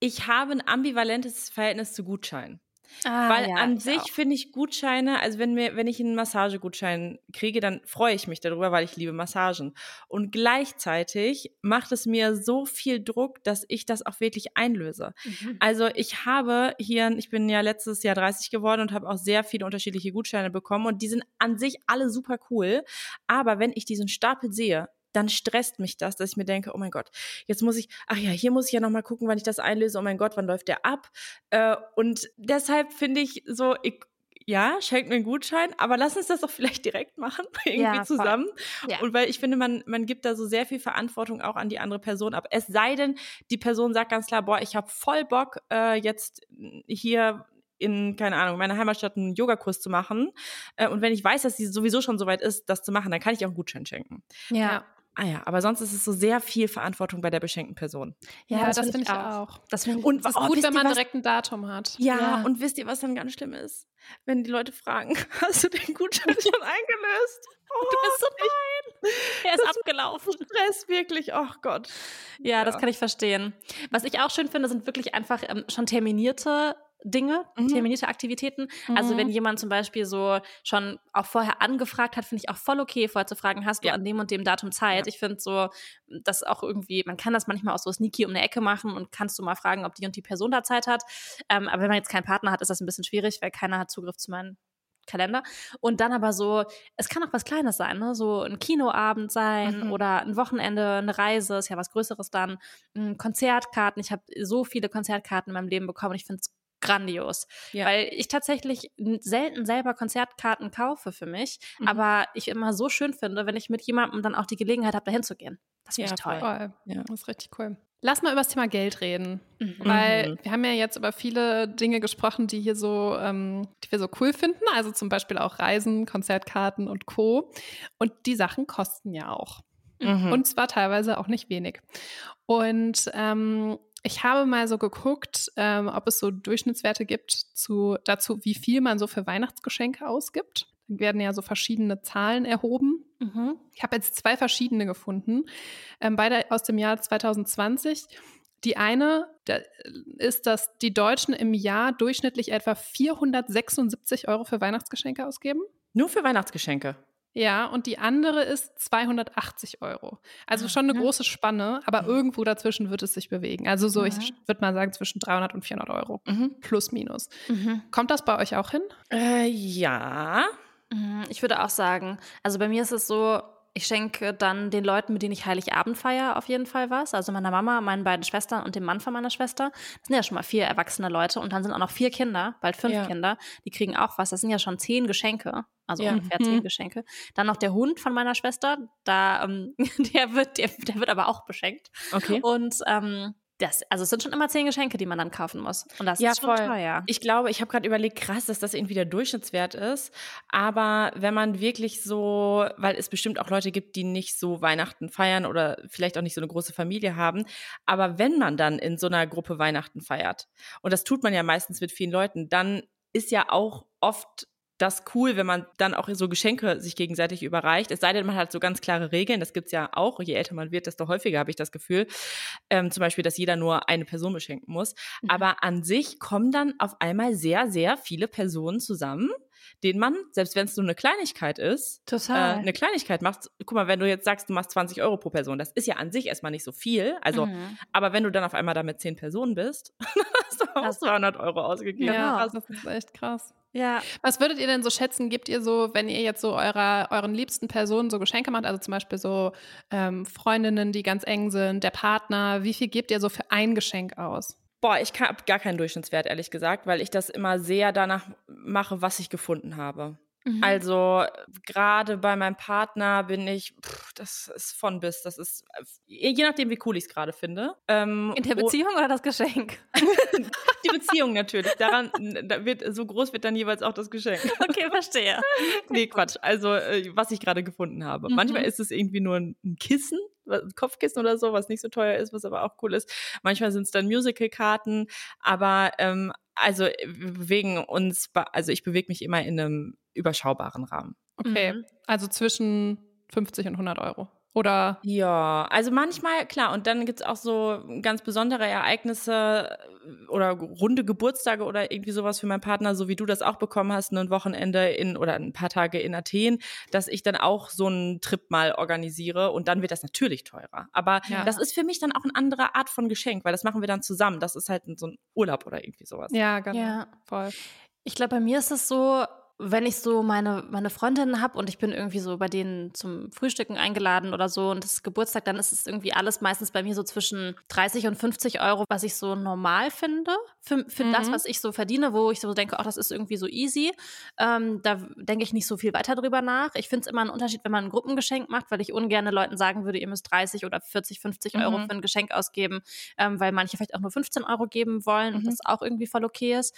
ich habe ein ambivalentes Verhältnis zu Gutscheinen. Ah, Weil ja, an sich finde ich Gutscheine, also wenn mir, wenn ich einen Massagegutschein kriege, dann freue ich mich darüber, weil ich liebe Massagen. Und gleichzeitig macht es mir so viel Druck, dass ich das auch wirklich einlöse. Mhm. Also ich habe hier, ich bin ja letztes Jahr 30 geworden und habe auch sehr viele unterschiedliche Gutscheine bekommen und die sind an sich alle super cool. Aber wenn ich diesen Stapel sehe, dann stresst mich das, dass ich mir denke, oh mein Gott, jetzt muss ich, ach ja, hier muss ich ja nochmal gucken, wann ich das einlöse, oh mein Gott, wann läuft der ab? Äh, und deshalb finde ich so, ich, ja, schenkt mir einen Gutschein, aber lass uns das doch vielleicht direkt machen, irgendwie ja, zusammen. Ja. Und weil ich finde, man, man gibt da so sehr viel Verantwortung auch an die andere Person ab. Es sei denn, die Person sagt ganz klar, boah, ich habe voll Bock, äh, jetzt hier in, keine Ahnung, meiner Heimatstadt einen Yogakurs zu machen. Äh, und wenn ich weiß, dass sie sowieso schon so weit ist, das zu machen, dann kann ich auch einen Gutschein schenken. Ja. Ah ja, aber sonst ist es so sehr viel Verantwortung bei der beschenkten Person. Ja, ja das, das finde ich auch. auch. Das find, und das ist oh, gut, wenn man was, direkt ein Datum hat. Ja, ja, und wisst ihr, was dann ganz schlimm ist? Wenn die Leute fragen, hast du den Gutschein schon eingelöst? Oh, du bist so nein. Er ist abgelaufen. Stress, wirklich. Oh Gott. Ja, ja, das kann ich verstehen. Was ich auch schön finde, sind wirklich einfach ähm, schon terminierte Dinge, Mhm. terminierte Aktivitäten. Also Mhm. wenn jemand zum Beispiel so schon auch vorher angefragt hat, finde ich auch voll okay, vorher zu fragen, hast du Ja. an dem und dem Datum Zeit? Ja. Ich finde so, das auch irgendwie, man kann das manchmal auch so sneaky um eine Ecke machen und kannst du mal fragen, ob die und die Person da Zeit hat. Ähm, aber wenn man jetzt keinen Partner hat, ist das ein bisschen schwierig, weil keiner hat Zugriff zu meinen Kalender. Und dann aber so, es kann auch was Kleines sein, ne? So ein Kinoabend sein Mhm. oder ein Wochenende, eine Reise, ist ja was Größeres dann. Konzertkarten. Ich habe so viele Konzertkarten in meinem Leben bekommen. Ich finde es grandios. Ja. Weil ich tatsächlich selten selber Konzertkarten kaufe für mich, Mhm. aber ich immer so schön finde, wenn ich mit jemandem dann auch die Gelegenheit habe, dahin zu gehen. Das finde Ja, ich toll. Voll. Ja. Das ist richtig cool. Lass mal über das Thema Geld reden. Mhm. Weil Mhm. wir haben ja jetzt über viele Dinge gesprochen, die hier so, ähm, die wir so cool finden. Also zum Beispiel auch Reisen, Konzertkarten und Co. Und die Sachen kosten ja auch. Mhm. Und zwar teilweise auch nicht wenig. Und ähm, ich habe mal so geguckt, ähm, ob es so Durchschnittswerte gibt zu, dazu, wie viel man so für Weihnachtsgeschenke ausgibt. Dann werden ja so verschiedene Zahlen erhoben. Mhm. Ich habe jetzt zwei verschiedene gefunden, ähm, beide aus dem Jahr 2020. Die eine da ist, dass die Deutschen im Jahr durchschnittlich etwa 476 Euro für Weihnachtsgeschenke ausgeben. Nur für Weihnachtsgeschenke. Ja, und die andere ist 280 Euro. Also schon eine Mhm. große Spanne, aber irgendwo dazwischen wird es sich bewegen. Also so, ich Mhm. würde mal sagen, zwischen 300 und 400 Euro. Mhm. Plus, minus. Mhm. Kommt das bei euch auch hin? Äh, ja. Mhm, Ich würde auch sagen, also bei mir ist es so, ich schenke dann den Leuten, mit denen ich Heiligabend feiere, auf jeden Fall was. Also meiner Mama, meinen beiden Schwestern und dem Mann von meiner Schwester. Das sind ja schon mal vier erwachsene Leute und dann sind auch noch vier Kinder, bald fünf Ja. Kinder. Die kriegen auch was. Das sind ja schon zehn Geschenke. Also Ja. ungefähr Mhm. zehn Geschenke. Dann noch der Hund von meiner Schwester. Da, ähm, der wird, der, der wird aber auch beschenkt. Okay. Und ähm, das, also es sind schon immer zehn Geschenke, die man dann kaufen muss. Und das Ja, ist schon voll. teuer. Ich glaube, ich habe gerade überlegt, krass, dass das irgendwie der Durchschnittswert ist. Aber wenn man wirklich so, weil es bestimmt auch Leute gibt, die nicht so Weihnachten feiern oder vielleicht auch nicht so eine große Familie haben. Aber wenn man dann in so einer Gruppe Weihnachten feiert, und das tut man ja meistens mit vielen Leuten, dann ist ja auch oft das cool, wenn man dann auch so Geschenke sich gegenseitig überreicht. Es sei denn, man hat so ganz klare Regeln. Das gibt's ja auch. Je älter man wird, desto häufiger habe ich das Gefühl. Ähm, zum Beispiel, dass jeder nur eine Person beschenken muss. Mhm. Aber an sich kommen dann auf einmal sehr, sehr viele Personen zusammen, denen man, selbst wenn es nur eine Kleinigkeit ist, äh, Total. eine Kleinigkeit macht. Guck mal, wenn du jetzt sagst, du machst 20 Euro pro Person, das ist ja an sich erstmal nicht so viel. Also, Mhm. aber wenn du dann auf einmal da mit 10 Personen bist, hast du auch Das- 200 Euro ausgegeben. Ja, das ist echt krass. Ja. Was würdet ihr denn so schätzen? Gebt ihr so, wenn ihr jetzt so eurer, euren liebsten Personen so Geschenke macht, also zum Beispiel so ähm, Freundinnen, die ganz eng sind, der Partner, wie viel gebt ihr so für ein Geschenk aus? Boah, ich habe gar keinen Durchschnittswert, ehrlich gesagt, weil ich das immer sehr danach mache, was ich gefunden habe. Mhm. Also gerade bei meinem Partner bin ich, pff, das ist von bis, das ist äh, je nachdem, wie cool ich es gerade finde. Ähm, In der Beziehung oder das Geschenk? die Beziehung natürlich. Daran da wird so groß wird dann jeweils auch das Geschenk. Okay, verstehe. Nee, Quatsch. Also äh, was ich gerade gefunden habe. Mhm. Manchmal ist es irgendwie nur ein ein Kissen, ein Kopfkissen oder so, was nicht so teuer ist, was aber auch cool ist. Manchmal sind es dann Musical-Karten, aber ähm, also wir bewegen uns, also ich bewege mich immer in einem überschaubaren Rahmen. Okay, Mhm. also zwischen 50 und 100 Euro. Oder Ja, also manchmal, klar, und dann gibt's auch so ganz besondere Ereignisse äh, oder runde Geburtstage oder irgendwie sowas für meinen Partner, so wie du das auch bekommen hast, ein Wochenende in oder ein paar Tage in Athen, dass ich dann auch so einen Trip mal organisiere und dann wird das natürlich teurer. Aber Ja. das ist für mich dann auch eine andere Art von Geschenk, weil das machen wir dann zusammen. Das ist halt so ein Urlaub oder irgendwie sowas. ja, genau. Ja. Voll. Ich glaube, bei mir ist es so, wenn ich so meine, meine Freundinnen habe und ich bin irgendwie so bei denen zum Frühstücken eingeladen oder so und es ist Geburtstag, dann ist es irgendwie alles meistens bei mir so zwischen 30 und 50 Euro, was ich so normal finde für, für das, Mhm. was ich so verdiene, wo ich so denke, ach, das ist irgendwie so easy. Ähm, da denke ich nicht so viel weiter drüber nach. Ich finde es immer einen Unterschied, wenn man ein Gruppengeschenk macht, weil ich ungern Leuten sagen würde, ihr müsst 30 oder 40, 50 Euro Mhm. für ein Geschenk ausgeben, ähm, weil manche vielleicht auch nur 15 Euro geben wollen und Mhm. das auch irgendwie voll okay ist.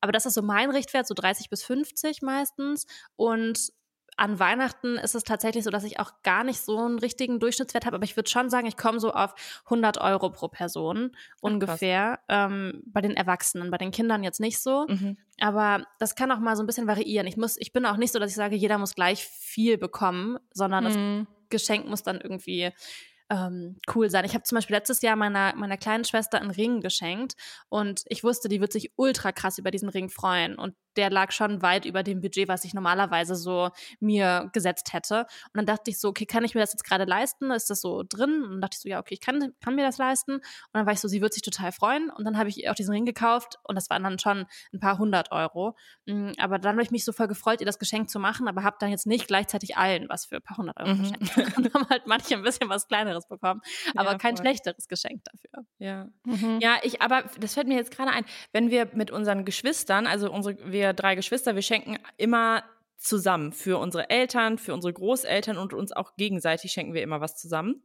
Aber das ist so mein Richtwert, so 30 bis 50 meistens. Und an Weihnachten ist es tatsächlich so, dass ich auch gar nicht so einen richtigen Durchschnittswert habe, aber ich würde schon sagen, ich komme so auf 100 Euro pro Person ungefähr. Ähm, bei den Erwachsenen, bei den Kindern jetzt nicht so. Mhm. Aber das kann auch mal so ein bisschen variieren. Ich muss, ich bin auch nicht so, dass ich sage, jeder muss gleich viel bekommen, sondern das Mhm. Geschenk muss dann irgendwie ähm, cool sein. Ich habe zum Beispiel letztes Jahr meiner, meiner kleinen Schwester einen Ring geschenkt und ich wusste, die wird sich ultra krass über diesen Ring freuen. Und der lag schon weit über dem Budget, was ich normalerweise so mir gesetzt hätte. Und dann dachte ich so, okay, kann ich mir das jetzt gerade leisten? Ist das so drin? Und dann dachte ich so, ja, okay, ich kann, kann mir das leisten. Und dann war ich so, sie wird sich total freuen. Und dann habe ich ihr auch diesen Ring gekauft und das waren dann schon ein paar hundert Euro. Mm, aber dann habe ich mich so voll gefreut, ihr das Geschenk zu machen, aber habe dann jetzt nicht gleichzeitig allen was für ein paar hundert Euro mhm. geschenkt. Und haben halt manche ein bisschen was Kleineres bekommen, aber ja, kein schlechteres Geschenk dafür. Ja. Mhm. Ja, ich, aber das fällt mir jetzt gerade ein, wenn wir mit unseren Geschwistern, also unsere, wir drei Geschwister, wir schenken immer zusammen für unsere Eltern, für unsere Großeltern und uns auch gegenseitig schenken wir immer was zusammen.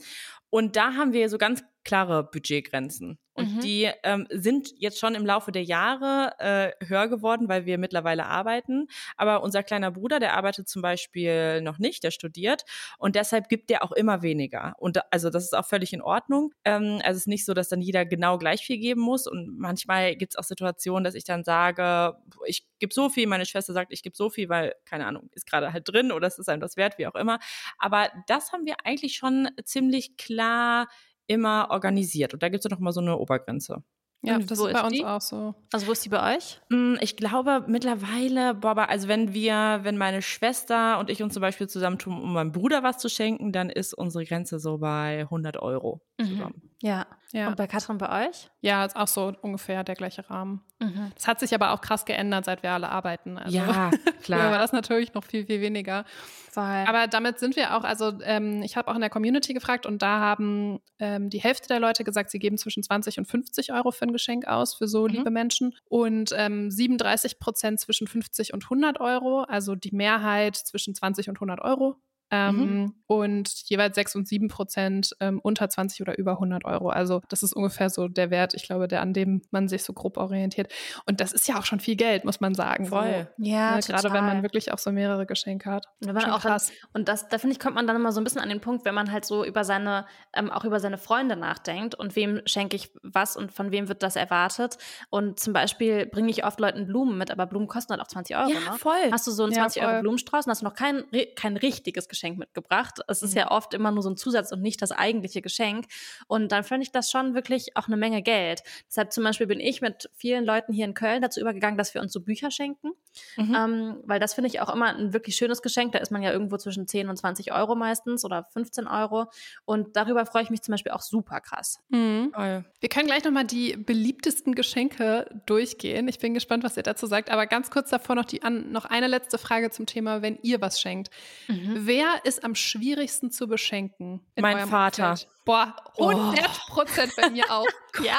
Und da haben wir so ganz klare Budgetgrenzen. Und mhm. die ähm, sind jetzt schon im Laufe der Jahre äh, höher geworden, weil wir mittlerweile arbeiten. Aber unser kleiner Bruder, der arbeitet zum Beispiel noch nicht, der studiert. Und deshalb gibt der auch immer weniger. Und also das ist auch völlig in Ordnung. Ähm, also es ist nicht so, dass dann jeder genau gleich viel geben muss. Und manchmal gibt es auch Situationen, dass ich dann sage, ich gebe so viel, meine Schwester sagt, ich gebe so viel, weil, keine Ahnung, ist gerade halt drin oder es ist einem das wert, wie auch immer. Aber das haben wir eigentlich schon ziemlich klar immer organisiert. Und da gibt es ja noch mal so eine Obergrenze. Ja, Und das ist bei uns die? auch so. Also wo ist die bei euch? Hm, ich glaube mittlerweile, boah, also wenn wir, wenn meine Schwester und ich uns zum Beispiel zusammentun, um meinem Bruder was zu schenken, dann ist unsere Grenze so bei 100 Euro mhm. Ja. ja. Und bei Katrin bei euch? Ja, ist auch so ungefähr der gleiche Rahmen. Mhm. Das hat sich aber auch krass geändert, seit wir alle arbeiten. Also, ja, klar. war das natürlich noch viel, viel weniger. Voll. Aber damit sind wir auch, also ähm, ich habe auch in der Community gefragt und da haben ähm, die Hälfte der Leute gesagt, sie geben zwischen 20 und 50 Euro für ein Geschenk aus für so mhm. liebe Menschen und ähm, 37 Prozent zwischen 50 und 100 Euro, also die Mehrheit zwischen 20 und 100 Euro ähm, mhm. und jeweils 6 und 7 Prozent ähm, unter 20 oder über 100 Euro. Also das ist ungefähr so der Wert, ich glaube, der an dem man sich so grob orientiert. Und das ist ja auch schon viel Geld, muss man sagen. Voll. So, ja, ne? Gerade wenn man wirklich auch so mehrere Geschenke hat. Und, auch krass. Dann, und das, da finde ich, kommt man dann immer so ein bisschen an den Punkt, wenn man halt so über seine, ähm, auch über seine Freunde nachdenkt und wem schenke ich was und von wem wird das erwartet. Und zum Beispiel bringe ich oft Leuten Blumen mit, aber Blumen kosten halt auch 20 Euro. Ja, ne? voll. Hast du so einen 20 ja, Euro Blumenstrauß und hast noch kein, kein richtiges Geschenk Geschenk mitgebracht. Es ist mhm. ja oft immer nur so ein Zusatz und nicht das eigentliche Geschenk. Und dann finde ich das schon wirklich auch eine Menge Geld. Deshalb zum Beispiel bin ich mit vielen Leuten hier in Köln dazu übergegangen, dass wir uns so Bücher schenken. Mhm. Ähm, weil das finde ich auch immer ein wirklich schönes Geschenk. Da ist man ja irgendwo zwischen 10 und 20 Euro meistens oder 15 Euro. Und darüber freue ich mich zum Beispiel auch super krass. Mhm. Wir können gleich nochmal die beliebtesten Geschenke durchgehen. Ich bin gespannt, was ihr dazu sagt. Aber ganz kurz davor noch, die, an, noch eine letzte Frage zum Thema, wenn ihr was schenkt. Mhm. Wer ist am schwierigsten zu beschenken? Mein Vater. Umfeld? Boah, 100 Prozent oh. bei mir auch. ja,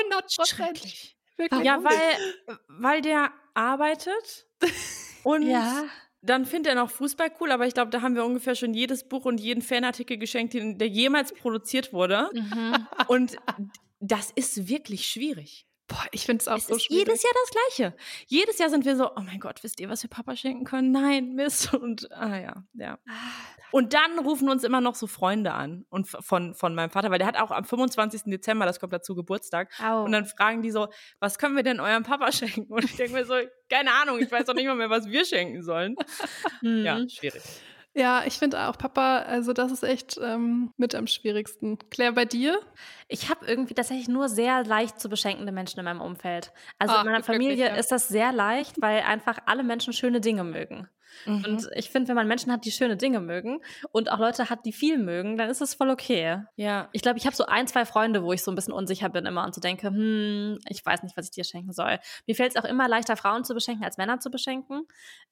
100 Prozent. Ja, weil, weil der arbeitet und ja. dann findet er noch Fußball cool, aber ich glaube, da haben wir ungefähr schon jedes Buch und jeden Fanartikel geschenkt, der jemals produziert wurde. Mhm. Und das ist wirklich schwierig. Boah, ich finde es auch es so ist schwierig. jedes Jahr das Gleiche. Jedes Jahr sind wir so, oh mein Gott, wisst ihr, was wir Papa schenken können? Nein, Mist. Und, ah ja, ja. Ah. Und dann rufen uns immer noch so Freunde an und von, von meinem Vater, weil der hat auch am 25. Dezember, das kommt dazu, Geburtstag. Au. Und dann fragen die so, was können wir denn eurem Papa schenken? Und ich denke mir so, keine Ahnung, ich weiß doch nicht mal mehr, was wir schenken sollen. ja, mhm. schwierig. Ja, ich finde auch Papa, also das ist echt ähm, mit am schwierigsten. Claire, bei dir? Ich habe irgendwie tatsächlich nur sehr leicht zu beschenkende Menschen in meinem Umfeld. Also Ach, in meiner Familie wirklich, ja. ist das sehr leicht, weil einfach alle Menschen schöne Dinge mögen. Mhm. Und ich finde, wenn man Menschen hat, die schöne Dinge mögen und auch Leute hat, die viel mögen, dann ist es voll okay. Ja. Ich glaube, ich habe so ein, zwei Freunde, wo ich so ein bisschen unsicher bin immer und so denke, hm, ich weiß nicht, was ich dir schenken soll. Mir fällt es auch immer leichter, Frauen zu beschenken, als Männer zu beschenken.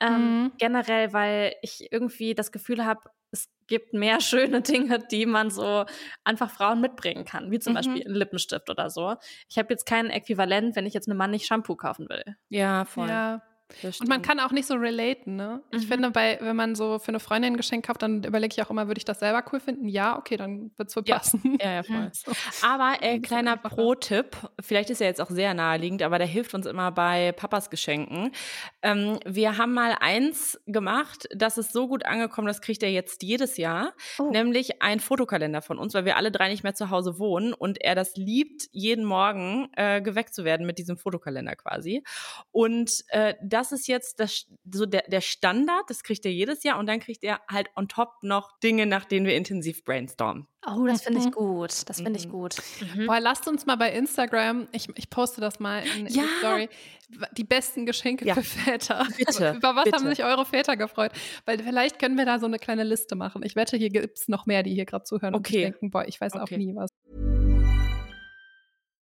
Ähm, mhm. Generell, weil ich irgendwie das Gefühl habe, es gibt mehr schöne Dinge, die man so einfach Frauen mitbringen kann, wie zum mhm. Beispiel ein Lippenstift oder so. Ich habe jetzt kein Äquivalent, wenn ich jetzt einem Mann nicht Shampoo kaufen will. Ja, voll. Ja. Und man kann auch nicht so relaten, ne? Mhm. Ich finde, bei, wenn man so für eine Freundin ein Geschenk kauft, dann überlege ich auch immer, würde ich das selber cool finden? Ja, okay, dann wird es wohl passen. Ja, ja, voll. So. Aber äh, kleiner Pro-Tipp, vielleicht ist er jetzt auch sehr naheliegend, aber der hilft uns immer bei Papas Geschenken. Ähm, wir haben mal eins gemacht, das ist so gut angekommen, das kriegt er jetzt jedes Jahr, oh. nämlich ein Fotokalender von uns, weil wir alle drei nicht mehr zu Hause wohnen und er das liebt, jeden Morgen äh, geweckt zu werden mit diesem Fotokalender quasi. Und äh, das ist jetzt das, so der, der Standard, das kriegt er jedes Jahr und dann kriegt er halt on top noch Dinge, nach denen wir intensiv brainstormen. Oh, das finde ich Mhm. gut. Das finde ich Mhm. gut. Mhm. Boah, lasst uns mal bei Instagram, ich, ich poste das mal in, Ja. die Story, die besten Geschenke Ja. für Väter. Bitte, Über was bitte. haben sich eure Väter gefreut? Weil vielleicht können wir da so eine kleine Liste machen. Ich wette, hier gibt es noch mehr, die hier gerade zuhören und Okay. sich denken, boah, ich weiß auch Okay. nie was.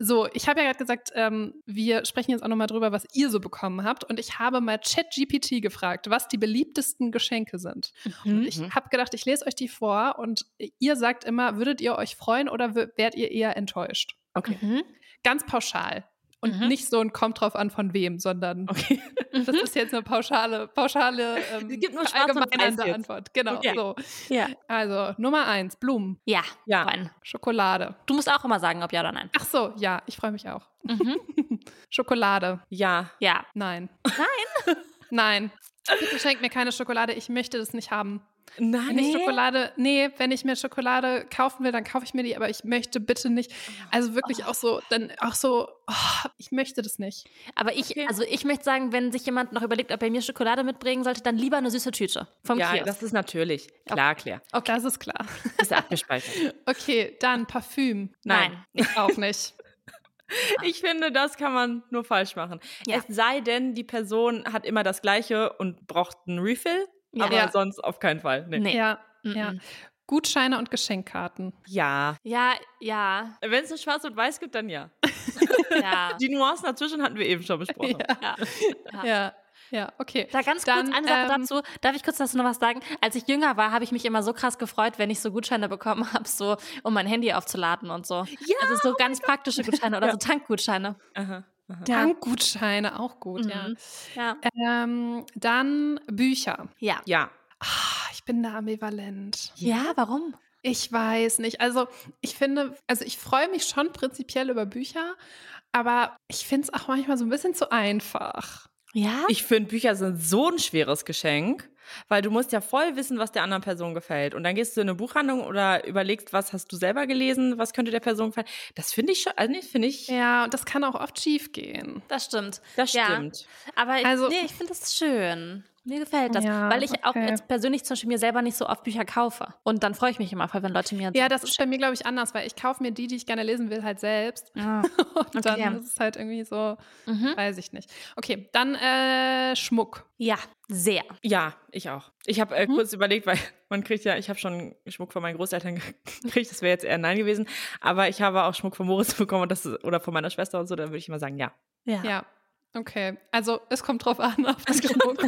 So, ich habe ja gerade gesagt, ähm, wir sprechen jetzt auch nochmal drüber, was ihr so bekommen habt. Und ich habe mal ChatGPT gefragt, was die beliebtesten Geschenke sind. Und ich Mhm. habe gedacht, ich lese euch die vor und ihr sagt immer, würdet ihr euch freuen oder wärt ihr eher enttäuscht? Okay. Mhm. Ganz pauschal. Und Mhm. nicht so ein kommt drauf an von wem, sondern Okay. das ist jetzt eine pauschale, pauschale, ähm, Es gibt nur jetzt. Antwort. Genau, Okay. so. Ja. Also, Nummer eins, Blumen, Ja. Ja. Fein. Schokolade. Du musst auch immer sagen, ob ja oder nein. Ach so, ja, ich freue mich auch. Mhm. Schokolade, Ja. Ja. nein. Nein? Nein. Bitte schenkt mir keine Schokolade, ich möchte das nicht haben. Nein. Wenn ich Schokolade, nee, wenn ich mir Schokolade kaufen will, dann kaufe ich mir die, aber ich möchte bitte nicht, also wirklich auch so, dann auch so, oh, ich möchte das nicht. Aber ich, also ich möchte sagen, wenn sich jemand noch überlegt, ob er mir Schokolade mitbringen sollte, dann lieber eine süße Tüte vom Ja, Kiosk. das ist natürlich. Klar, Claire. Okay. Das ist klar. Ist abgespeichert. Okay, dann Parfüm. Nein. Ich auch nicht. Ich finde, das kann man nur falsch machen. Ja. Es sei denn, die Person hat immer das Gleiche und braucht einen Refill, Ja. aber Ja. sonst auf keinen Fall. Nee. Nee. Ja, Mhm. ja. Gutscheine und Geschenkkarten. Ja. Ja, ja, Wenn es nur schwarz und weiß gibt, dann ja. ja. Die Nuancen dazwischen hatten wir eben schon besprochen. ja. Ja. Ja, ja, okay. Da ganz Dann, kurz eine Sache ähm, dazu. Darf ich kurz dazu noch was sagen? Als ich jünger war, habe ich mich immer so krass gefreut, wenn ich so Gutscheine bekommen habe, so um mein Handy aufzuladen und so. Ja, Also so ganz praktische Gutscheine oder so Tankgutscheine. Aha, aha. Dankgutscheine, auch gut, ja. Mhm. Ja. Ähm, dann Bücher. Ja. Ja. Ah, ich bin da ambivalent. Ja, warum? Ich weiß nicht. Also ich finde, also ich freue mich schon prinzipiell über Bücher, aber ich finde es auch manchmal so ein bisschen zu einfach. Ja? Ich finde, Bücher sind so ein schweres Geschenk, weil du musst ja voll wissen, was der anderen Person gefällt. Und dann gehst du in eine Buchhandlung oder überlegst, was hast du selber gelesen, was könnte der Person gefallen. Das finde ich schon, also nee, finde ich, Ja, und das kann auch oft schief gehen. das stimmt. das ja. stimmt. Aber ich, Also- nee, ich finde das schön. Mir gefällt das, Ja, weil ich auch okay. jetzt persönlich zum Beispiel mir selber nicht so oft Bücher kaufe. Und dann freue ich mich immer voll, wenn Leute mir. Ja, das ist bei mir, glaube ich, anders, weil ich kaufe mir die, die ich gerne lesen will, halt selbst. Ah, Und Okay. dann ist es halt irgendwie so, mhm. weiß ich nicht. Okay, dann äh, Schmuck. Ja, sehr. Ja, ich auch. Ich habe äh, Mhm. kurz überlegt, weil man kriegt ja, ich habe schon Schmuck von meinen Großeltern gekriegt, das wäre jetzt eher nein gewesen, aber ich habe auch Schmuck von Moritz bekommen und das ist, oder von meiner Schwester und so, dann würde ich immer sagen, ja. Ja. Ja. Okay, also es kommt drauf an, auf den Schmuck.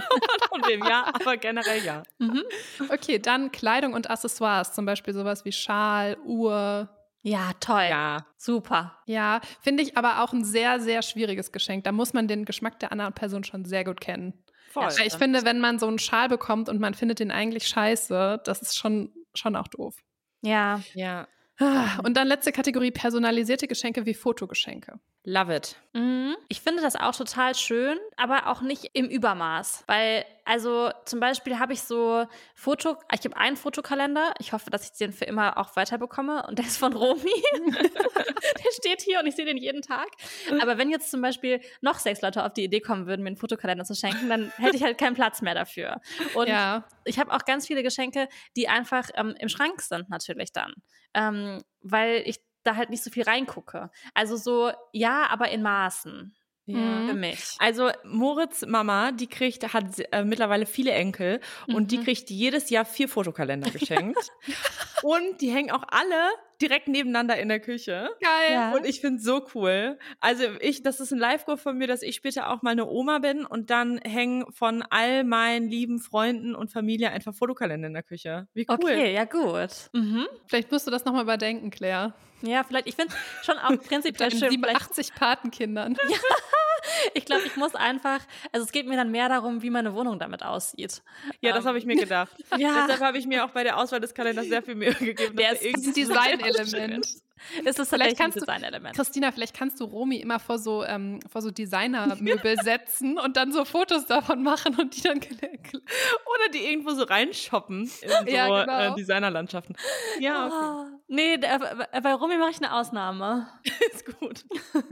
Von dem ja, aber generell ja. Mhm. Okay, dann Kleidung und Accessoires, zum Beispiel sowas wie Schal, Uhr. Ja, toll. Ja. Super. Ja, finde ich aber auch ein sehr, sehr schwieriges Geschenk. Da muss man den Geschmack der anderen Person schon sehr gut kennen. Voll. Weil ich finde, wenn man so einen Schal bekommt und man findet den eigentlich scheiße, das ist schon, schon auch doof. Ja. ja. Ah, Und dann letzte Kategorie, personalisierte Geschenke wie Fotogeschenke. Love it. Mhm. Ich finde das auch total schön, aber auch nicht im Übermaß. Weil, also zum Beispiel habe ich so Foto, ich habe einen Fotokalender. Ich hoffe, dass ich den für immer auch weiterbekomme. Und der ist von Romi. der steht hier und ich sehe den jeden Tag. Aber wenn jetzt zum Beispiel noch sechs Leute auf die Idee kommen würden, mir einen Fotokalender zu schenken, dann hätte ich halt keinen Platz mehr dafür. Und ja, ich habe auch ganz viele Geschenke, die einfach ähm, im Schrank sind, natürlich dann. Ähm, weil ich da halt nicht so viel reingucke. Also so, ja, aber in Maßen Mhm. für mich. Also Moritz Mama, die kriegt, hat äh, mittlerweile viele Enkel und die Mhm. kriegt jedes Jahr vier Fotokalender geschenkt. und die hängen auch alle direkt nebeneinander in der Küche. Geil. Ja. Und ich finde es so cool. Also ich, das ist ein Live-Goal von mir, dass ich später auch mal eine Oma bin und dann hängen von all meinen lieben Freunden und Familie einfach Fotokalender in der Küche. Wie cool. Okay, ja gut. Mhm. Vielleicht musst du das nochmal überdenken, Claire. Ja, vielleicht, ich finde schon auch prinzipiell schön. Vielleicht, 87 Patenkindern. ich glaube, ich muss einfach, also es geht mir dann mehr darum, wie meine Wohnung damit aussieht. Ja, das habe ich mir gedacht. Ja. Deshalb habe ich mir auch bei der Auswahl des Kalenders sehr viel Mühe gegeben. Der ist er Das irgendwie ist ein Designelement. Ist es Vielleicht vielleicht kannst ein du- Designelement? Christina, vielleicht kannst du Romy immer vor so, ähm, vor so Designermöbel setzen und dann so Fotos davon machen und die dann Oder die irgendwo so reinshoppen in so Ja, genau. äh, Designerlandschaften. Ja, okay. Oh, nee, der, bei Romy mache ich eine Ausnahme. ist gut.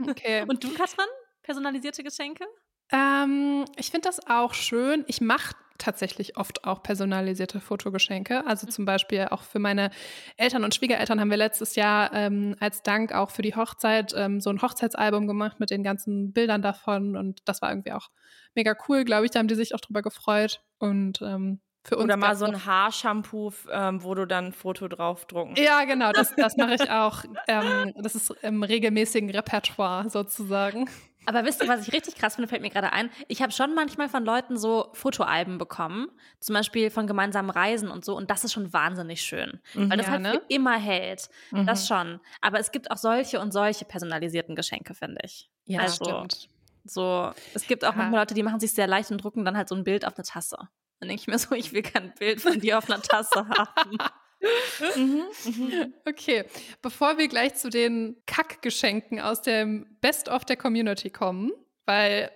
Okay. Und du, Katrin? Personalisierte Geschenke? Ähm, ich finde das auch schön. Ich mache tatsächlich oft auch personalisierte Fotogeschenke. Also zum Beispiel auch für meine Eltern und Schwiegereltern haben wir letztes Jahr ähm, als Dank auch für die Hochzeit ähm, so ein Hochzeitsalbum gemacht mit den ganzen Bildern davon. Und das war irgendwie auch mega cool, glaube ich. Da haben die sich auch drüber gefreut. Und ähm, für uns Oder mal so ein Haarshampoo, ähm, wo du dann ein Foto draufdrucken. Ja, genau, das, das mache ich auch. Ähm, das ist im regelmäßigen Repertoire sozusagen. Aber wisst ihr, was ich richtig krass finde, fällt mir gerade ein. Ich habe schon manchmal von Leuten so Fotoalben bekommen, zum Beispiel von gemeinsamen Reisen und so, und das ist schon wahnsinnig schön, weil das Ja, halt ne? für immer hält. Das schon. Aber es gibt auch solche und solche personalisierten Geschenke, finde ich. Ja, also, stimmt. So, es gibt auch Ja. manchmal Leute, die machen sich sehr leicht und drucken dann halt so ein Bild auf eine Tasse. Dann denke ich mir so, ich will kein Bild von dir auf einer Tasse haben. Okay, bevor wir gleich zu den Kackgeschenken aus dem Best of der Community kommen, weil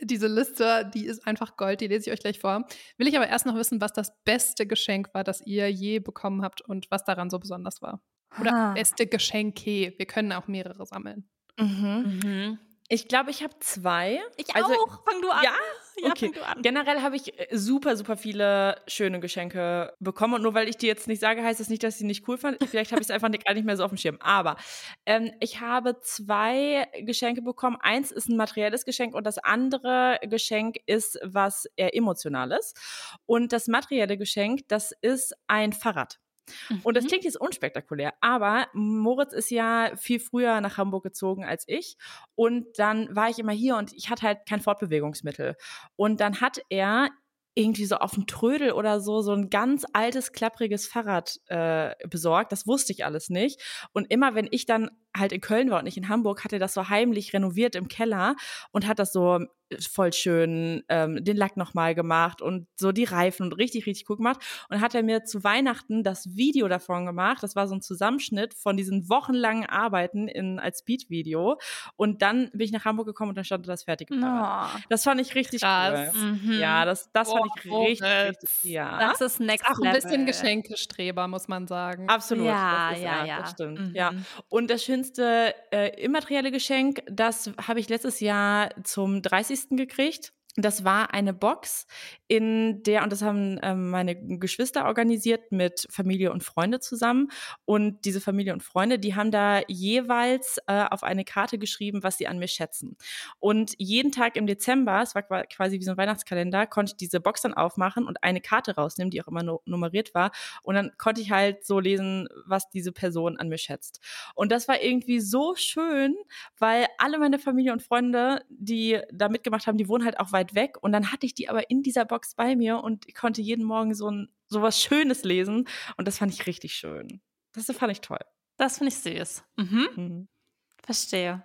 diese Liste, die ist einfach Gold, die lese ich euch gleich vor, will ich aber erst noch wissen, was das beste Geschenk war, das ihr je bekommen habt und was daran so besonders war. Oder Ah. beste Geschenke. Wir können auch mehrere sammeln. Mhm. Mhm. Ich glaube, ich habe zwei. Ich Also- auch. Fang du an. Ja? ja okay. Generell habe ich äh, super, super viele schöne Geschenke bekommen. Und nur weil ich die jetzt nicht sage, heißt das nicht, dass ich sie nicht cool fand. Vielleicht habe ich es einfach nicht, gar nicht mehr so auf dem Schirm. Aber ähm, ich habe zwei Geschenke bekommen. Eins ist ein materielles Geschenk und das andere Geschenk ist was eher emotionales. Und das materielle Geschenk, das ist ein Fahrrad. Und das Mhm. klingt jetzt unspektakulär, aber Moritz ist ja viel früher nach Hamburg gezogen als ich. Und dann war ich immer hier und ich hatte halt kein Fortbewegungsmittel. Und dann hat er irgendwie so auf dem Trödel oder so so ein ganz altes, klappriges Fahrrad äh, besorgt. Das wusste ich alles nicht. Und immer wenn ich dann halt in Köln war und nicht in Hamburg, hat er das so heimlich renoviert im Keller und hat das so voll schön ähm, den Lack nochmal gemacht und so die Reifen und richtig, richtig cool gemacht. Und hat er mir zu Weihnachten das Video davon gemacht. Das war so ein Zusammenschnitt von diesen wochenlangen Arbeiten in, als Speed-Video. Und dann bin ich nach Hamburg gekommen und dann stand das Fahrrad. Oh. Das fand ich richtig Krass. cool. Mhm. Ja, das, das fand ich richtig, Moritz. richtig, ja. Das ist next Auch ein bisschen Geschenkestreber, muss man sagen. Absolut. Ja, das ja, ja. Das stimmt. Mhm. Ja. Und das schönste äh, immaterielle Geschenk, das habe ich letztes Jahr zum 30. gekriegt. Das war eine Box, in der, und das haben ähm, meine Geschwister organisiert mit Familie und Freunde zusammen. Und diese Familie und Freunde, die haben da jeweils äh, auf eine Karte geschrieben, was sie an mir schätzen. Und jeden Tag im Dezember, es war qua- quasi wie so ein Weihnachtskalender, konnte ich diese Box dann aufmachen und eine Karte rausnehmen, die auch immer nu- nummeriert war. Und dann konnte ich halt so lesen, was diese Person an mir schätzt. Und das war irgendwie so schön, weil alle meine Familie und Freunde, die da mitgemacht haben, die wohnen halt auch weit weg. Und dann hatte ich die aber in dieser Box bei mir und ich konnte jeden Morgen so ein so was Schönes lesen. Und das fand ich richtig schön. Das fand ich toll. Das finde ich süß. Mhm. Mhm. Verstehe.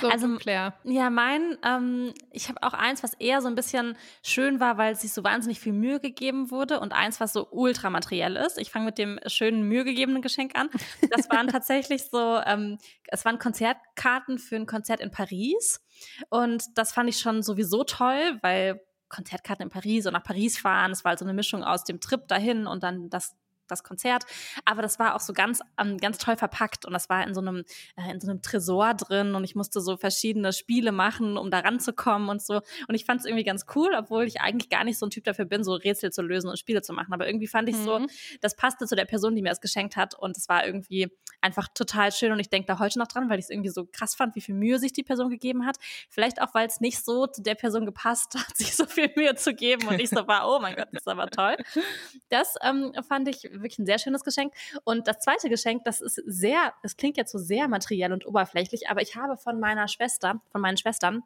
So, Also- Claire. Ja, mein, ähm, ich habe auch eins, was eher so ein bisschen schön war, weil es sich so wahnsinnig viel Mühe gegeben wurde und eins, was so ultramateriell ist. Ich fange mit dem schönen, Mühe gegebenen Geschenk an. Das waren tatsächlich so, ähm, es waren Konzertkarten für ein Konzert in Paris und das fand ich schon sowieso toll, weil Konzertkarten in Paris und nach Paris fahren, es war halt so eine Mischung aus dem Trip dahin und dann das das Konzert, aber das war auch so ganz ähm, ganz toll verpackt und das war in so einem äh, in so einem Tresor drin und ich musste so verschiedene Spiele machen, um da ranzukommen und so und ich fand es irgendwie ganz cool, obwohl ich eigentlich gar nicht so ein Typ dafür bin, so Rätsel zu lösen und Spiele zu machen, aber irgendwie fand ich so, Mhm. das passte zu der Person, die mir das geschenkt hat und es war irgendwie einfach total schön und ich denke da heute noch dran, weil ich es irgendwie so krass fand, wie viel Mühe sich die Person gegeben hat. Vielleicht auch, weil es nicht so zu der Person gepasst hat, sich so viel Mühe zu geben und ich so war, oh mein Gott, das ist aber toll. Das ähm, fand ich wirklich ein sehr schönes Geschenk. Und das zweite Geschenk, das ist sehr, es klingt jetzt so sehr materiell und oberflächlich, aber ich habe von meiner Schwester, von meinen Schwestern,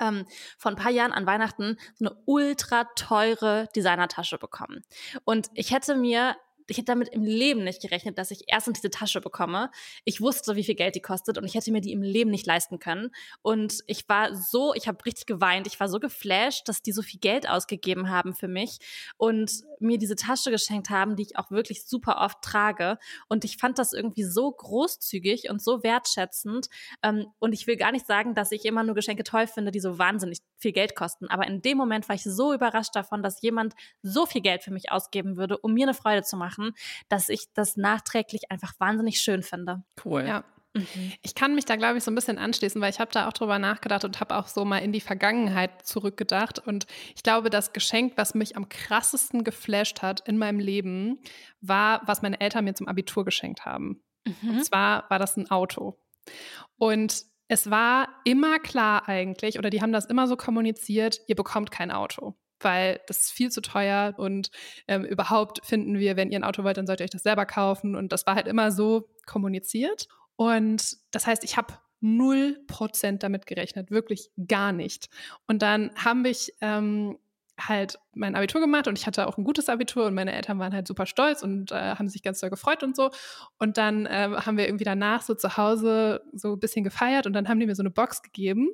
ähm, vor ein paar Jahren an Weihnachten so eine ultra teure Designertasche bekommen. Und ich hätte mir ich hätte damit im Leben nicht gerechnet, dass ich erstens diese Tasche bekomme. Ich wusste, wie viel Geld die kostet und ich hätte mir die im Leben nicht leisten können. Und ich war so, ich habe richtig geweint. Ich war so geflasht, dass die so viel Geld ausgegeben haben für mich und mir diese Tasche geschenkt haben, die ich auch wirklich super oft trage. Und ich fand das irgendwie so großzügig und so wertschätzend. Ähm, und ich will gar nicht sagen, dass ich immer nur Geschenke toll finde, die so wahnsinnig viel Geld kosten. Aber in dem Moment war ich so überrascht davon, dass jemand so viel Geld für mich ausgeben würde, um mir eine Freude zu machen machen, dass ich das nachträglich einfach wahnsinnig schön finde. Cool. Ja. Mhm. Ich kann mich da, glaube ich, so ein bisschen anschließen, weil ich habe da auch drüber nachgedacht und habe auch so mal in die Vergangenheit zurückgedacht. Und ich glaube, das Geschenk, was mich am krassesten geflasht hat in meinem Leben, war, was meine Eltern mir zum Abitur geschenkt haben. Mhm. Und zwar war das ein Auto. Und es war immer klar eigentlich, oder die haben das immer so kommuniziert, ihr bekommt kein Auto weil das ist viel zu teuer und ähm, überhaupt finden wir, wenn ihr ein Auto wollt, dann sollt ihr euch das selber kaufen. Und das war halt immer so kommuniziert. Und das heißt, ich habe null Prozent damit gerechnet, wirklich gar nicht. Und dann haben ich ähm, halt mein Abitur gemacht und ich hatte auch ein gutes Abitur und meine Eltern waren halt super stolz und äh, haben sich ganz doll gefreut und so. Und dann äh, haben wir irgendwie danach so zu Hause so ein bisschen gefeiert und dann haben die mir so eine Box gegeben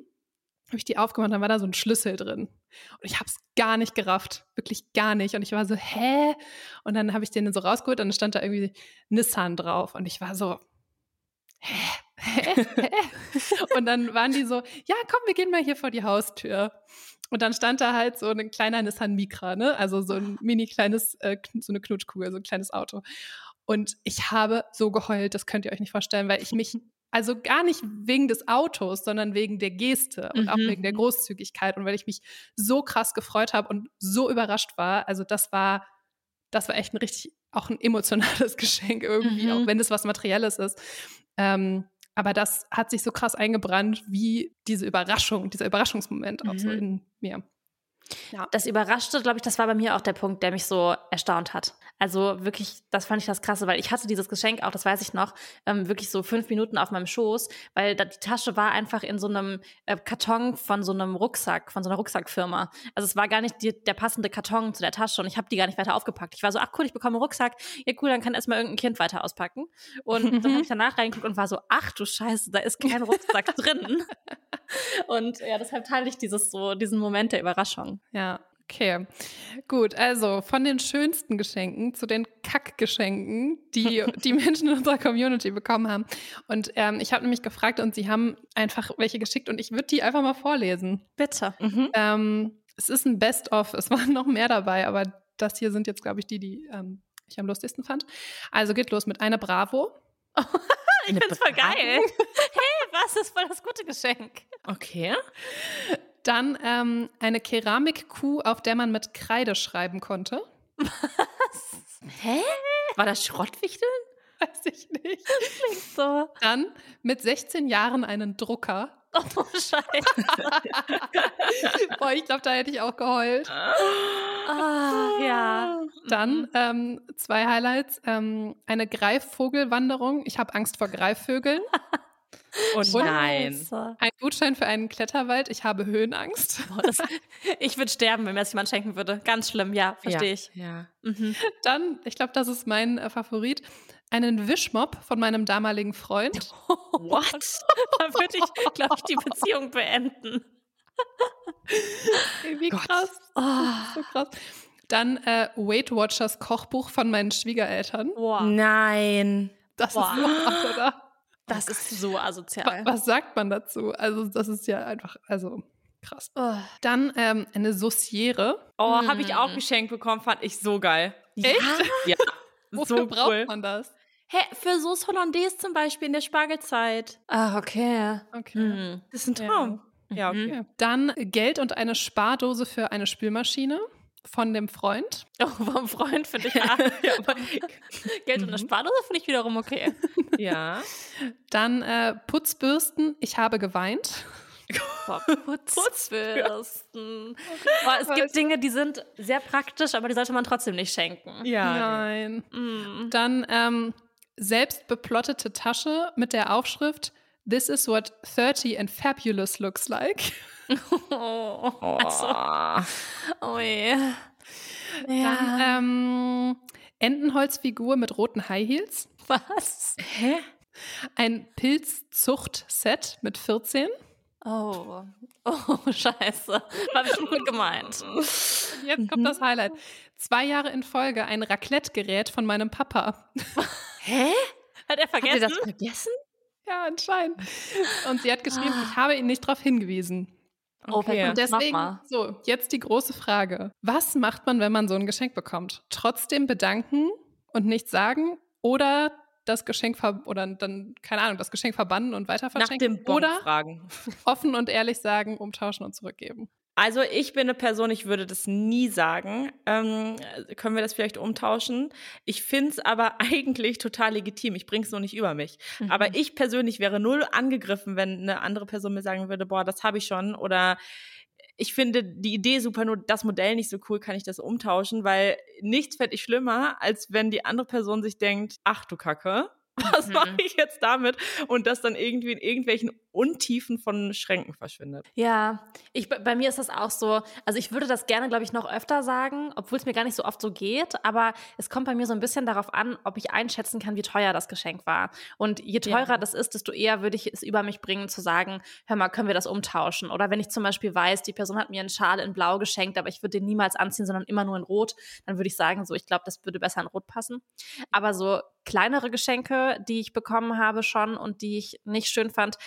habe ich die aufgemacht, dann war da so ein Schlüssel drin. Und ich habe es gar nicht gerafft, wirklich gar nicht. Und ich war so, hä? Und dann habe ich den so rausgeholt und dann stand da irgendwie Nissan drauf. Und ich war so, hä? Hä? hä? und dann waren die so, ja, komm, wir gehen mal hier vor die Haustür. Und dann stand da halt so ein kleiner Nissan Micra, ne? Also so ein mini kleines, äh, so eine Knutschkugel, so ein kleines Auto. Und ich habe so geheult, das könnt ihr euch nicht vorstellen, weil ich mich also gar nicht wegen des Autos, sondern wegen der Geste und mhm. auch wegen der Großzügigkeit und weil ich mich so krass gefreut habe und so überrascht war. Also das war, das war echt ein richtig, auch ein emotionales Geschenk irgendwie, mhm. auch wenn es was Materielles ist. Ähm, aber das hat sich so krass eingebrannt, wie diese Überraschung, dieser Überraschungsmoment auch so mhm. in mir. Ja. Das überraschte, glaube ich, das war bei mir auch der Punkt, der mich so erstaunt hat. Also wirklich, das fand ich das Krasse, weil ich hatte dieses Geschenk auch, das weiß ich noch, ähm, wirklich so fünf Minuten auf meinem Schoß, weil da, die Tasche war einfach in so einem äh, Karton von so einem Rucksack, von so einer Rucksackfirma. Also es war gar nicht die, der passende Karton zu der Tasche und ich habe die gar nicht weiter aufgepackt. Ich war so, ach cool, ich bekomme einen Rucksack. Ja cool, dann kann erstmal irgendein Kind weiter auspacken. Und dann habe ich danach reingeguckt und war so, ach du Scheiße, da ist kein Rucksack drin. Und ja, deshalb teile ich dieses so, diesen Moment der Überraschung. Ja, Okay, gut. Also von den schönsten Geschenken zu den Kackgeschenken, die die Menschen in unserer Community bekommen haben. Und ähm, ich habe nämlich gefragt und sie haben einfach welche geschickt und ich würde die einfach mal vorlesen. Bitte. Mhm. Ähm, es ist ein Best-of. Es waren noch mehr dabei, aber das hier sind jetzt, glaube ich, die, die ähm, ich am lustigsten fand. Also geht los mit einer Bravo. ich finde es voll geil. hey, was ist voll das gute Geschenk? Okay. Dann ähm, eine Keramikkuh, auf der man mit Kreide schreiben konnte. Was? Hä? War das Schrottwichteln? Weiß ich nicht. Das klingt so. Dann mit 16 Jahren einen Drucker. Oh, Scheiße. Boah, ich glaube, da hätte ich auch geheult. Ah, ja. Dann mhm. ähm, zwei Highlights. Ähm, eine Greifvogelwanderung. Ich habe Angst vor Greifvögeln. Und nein. Ein Gutschein für einen Kletterwald. Ich habe Höhenangst. Boah, das, ich würde sterben, wenn mir das jemand schenken würde. Ganz schlimm, ja, verstehe ja, ich. Ja. Mhm. Dann, ich glaube, das ist mein äh, Favorit, einen Wischmob von meinem damaligen Freund. What? da würde ich, glaube ich, die Beziehung beenden. Wie krass. Oh. So krass. Dann äh, Weight Watchers Kochbuch von meinen Schwiegereltern. Wow. Nein. Das wow. ist so krass, oder? Das ist so asozial. Was sagt man dazu? Also, das ist ja einfach, also krass. Oh. Dann ähm, eine Sauciere. Oh, hm. habe ich auch geschenkt bekommen, fand ich so geil. Echt? Ja. Wofür so braucht cool. man das? Hä, für Sauce Hollandaise zum Beispiel in der Spargelzeit. Ah, okay. Okay. Hm. Das ist ein Traum. Ja, ja okay. Dann Geld und eine Spardose für eine Spülmaschine von dem Freund. Oh, vom Freund finde ich ja. ja Geld und eine mhm. Spardose finde ich wiederum okay. Ja. Dann äh, Putzbürsten. Ich habe geweint. Boah, Putzbürsten. Boah, es gibt Dinge, die sind sehr praktisch, aber die sollte man trotzdem nicht schenken. Ja. Nein. Mm. Dann ähm, selbst beplottete Tasche mit der Aufschrift This is what 30 and fabulous looks like. Oh, also, Oh. oh je. Dann Ja. ähm, Entenholzfigur mit roten High Heels. Was? Hä? Ein Pilzzucht-Set mit 14. Oh. Oh, scheiße. War bestimmt gut gemeint. Jetzt kommt das Highlight. Zwei Jahre in Folge ein Raclette-Gerät von meinem Papa. Hä? Hat er Habt ihr vergessen? das vergessen? Ja, anscheinend. Und sie hat geschrieben, ich habe ihn nicht darauf hingewiesen. Oh, Okay. okay. Und deswegen, so, jetzt die große Frage. Was macht man, wenn man so ein Geschenk bekommt? Trotzdem bedanken und nichts sagen oder das Geschenk ver oder dann, keine Ahnung, das Geschenk verbannen und weiter Nach verschenken? dem Bon oder fragen. offen und ehrlich sagen, umtauschen und zurückgeben. Also ich bin eine Person, ich würde das nie sagen. Ähm, können wir das vielleicht umtauschen? Ich finde es aber eigentlich total legitim. Ich bringe es nur nicht über mich. Mhm. Aber ich persönlich wäre null angegriffen, wenn eine andere Person mir sagen würde, boah, das habe ich schon. Oder ich finde die Idee super, nur das Modell nicht so cool, kann ich das umtauschen, weil nichts fände ich schlimmer, als wenn die andere Person sich denkt, ach du Kacke. Was Mhm. mache ich jetzt damit? Und das dann irgendwie in irgendwelchen Untiefen von Schränken verschwindet. Ja, ich, bei mir ist das auch so. Also ich würde das gerne, glaube ich, noch öfter sagen, obwohl es mir gar nicht so oft so geht. Aber es kommt bei mir so ein bisschen darauf an, ob ich einschätzen kann, wie teuer das Geschenk war. Und je Ja. teurer das ist, desto eher würde ich es über mich bringen, zu sagen, hör mal, können wir das umtauschen? Oder wenn ich zum Beispiel weiß, die Person hat mir einen Schal in Blau geschenkt, aber ich würde den niemals anziehen, sondern immer nur in Rot, dann würde ich sagen, so, ich glaube, das würde besser in Rot passen. Aber so kleinere Geschenke, die ich bekommen habe schon und die ich nicht schön fand,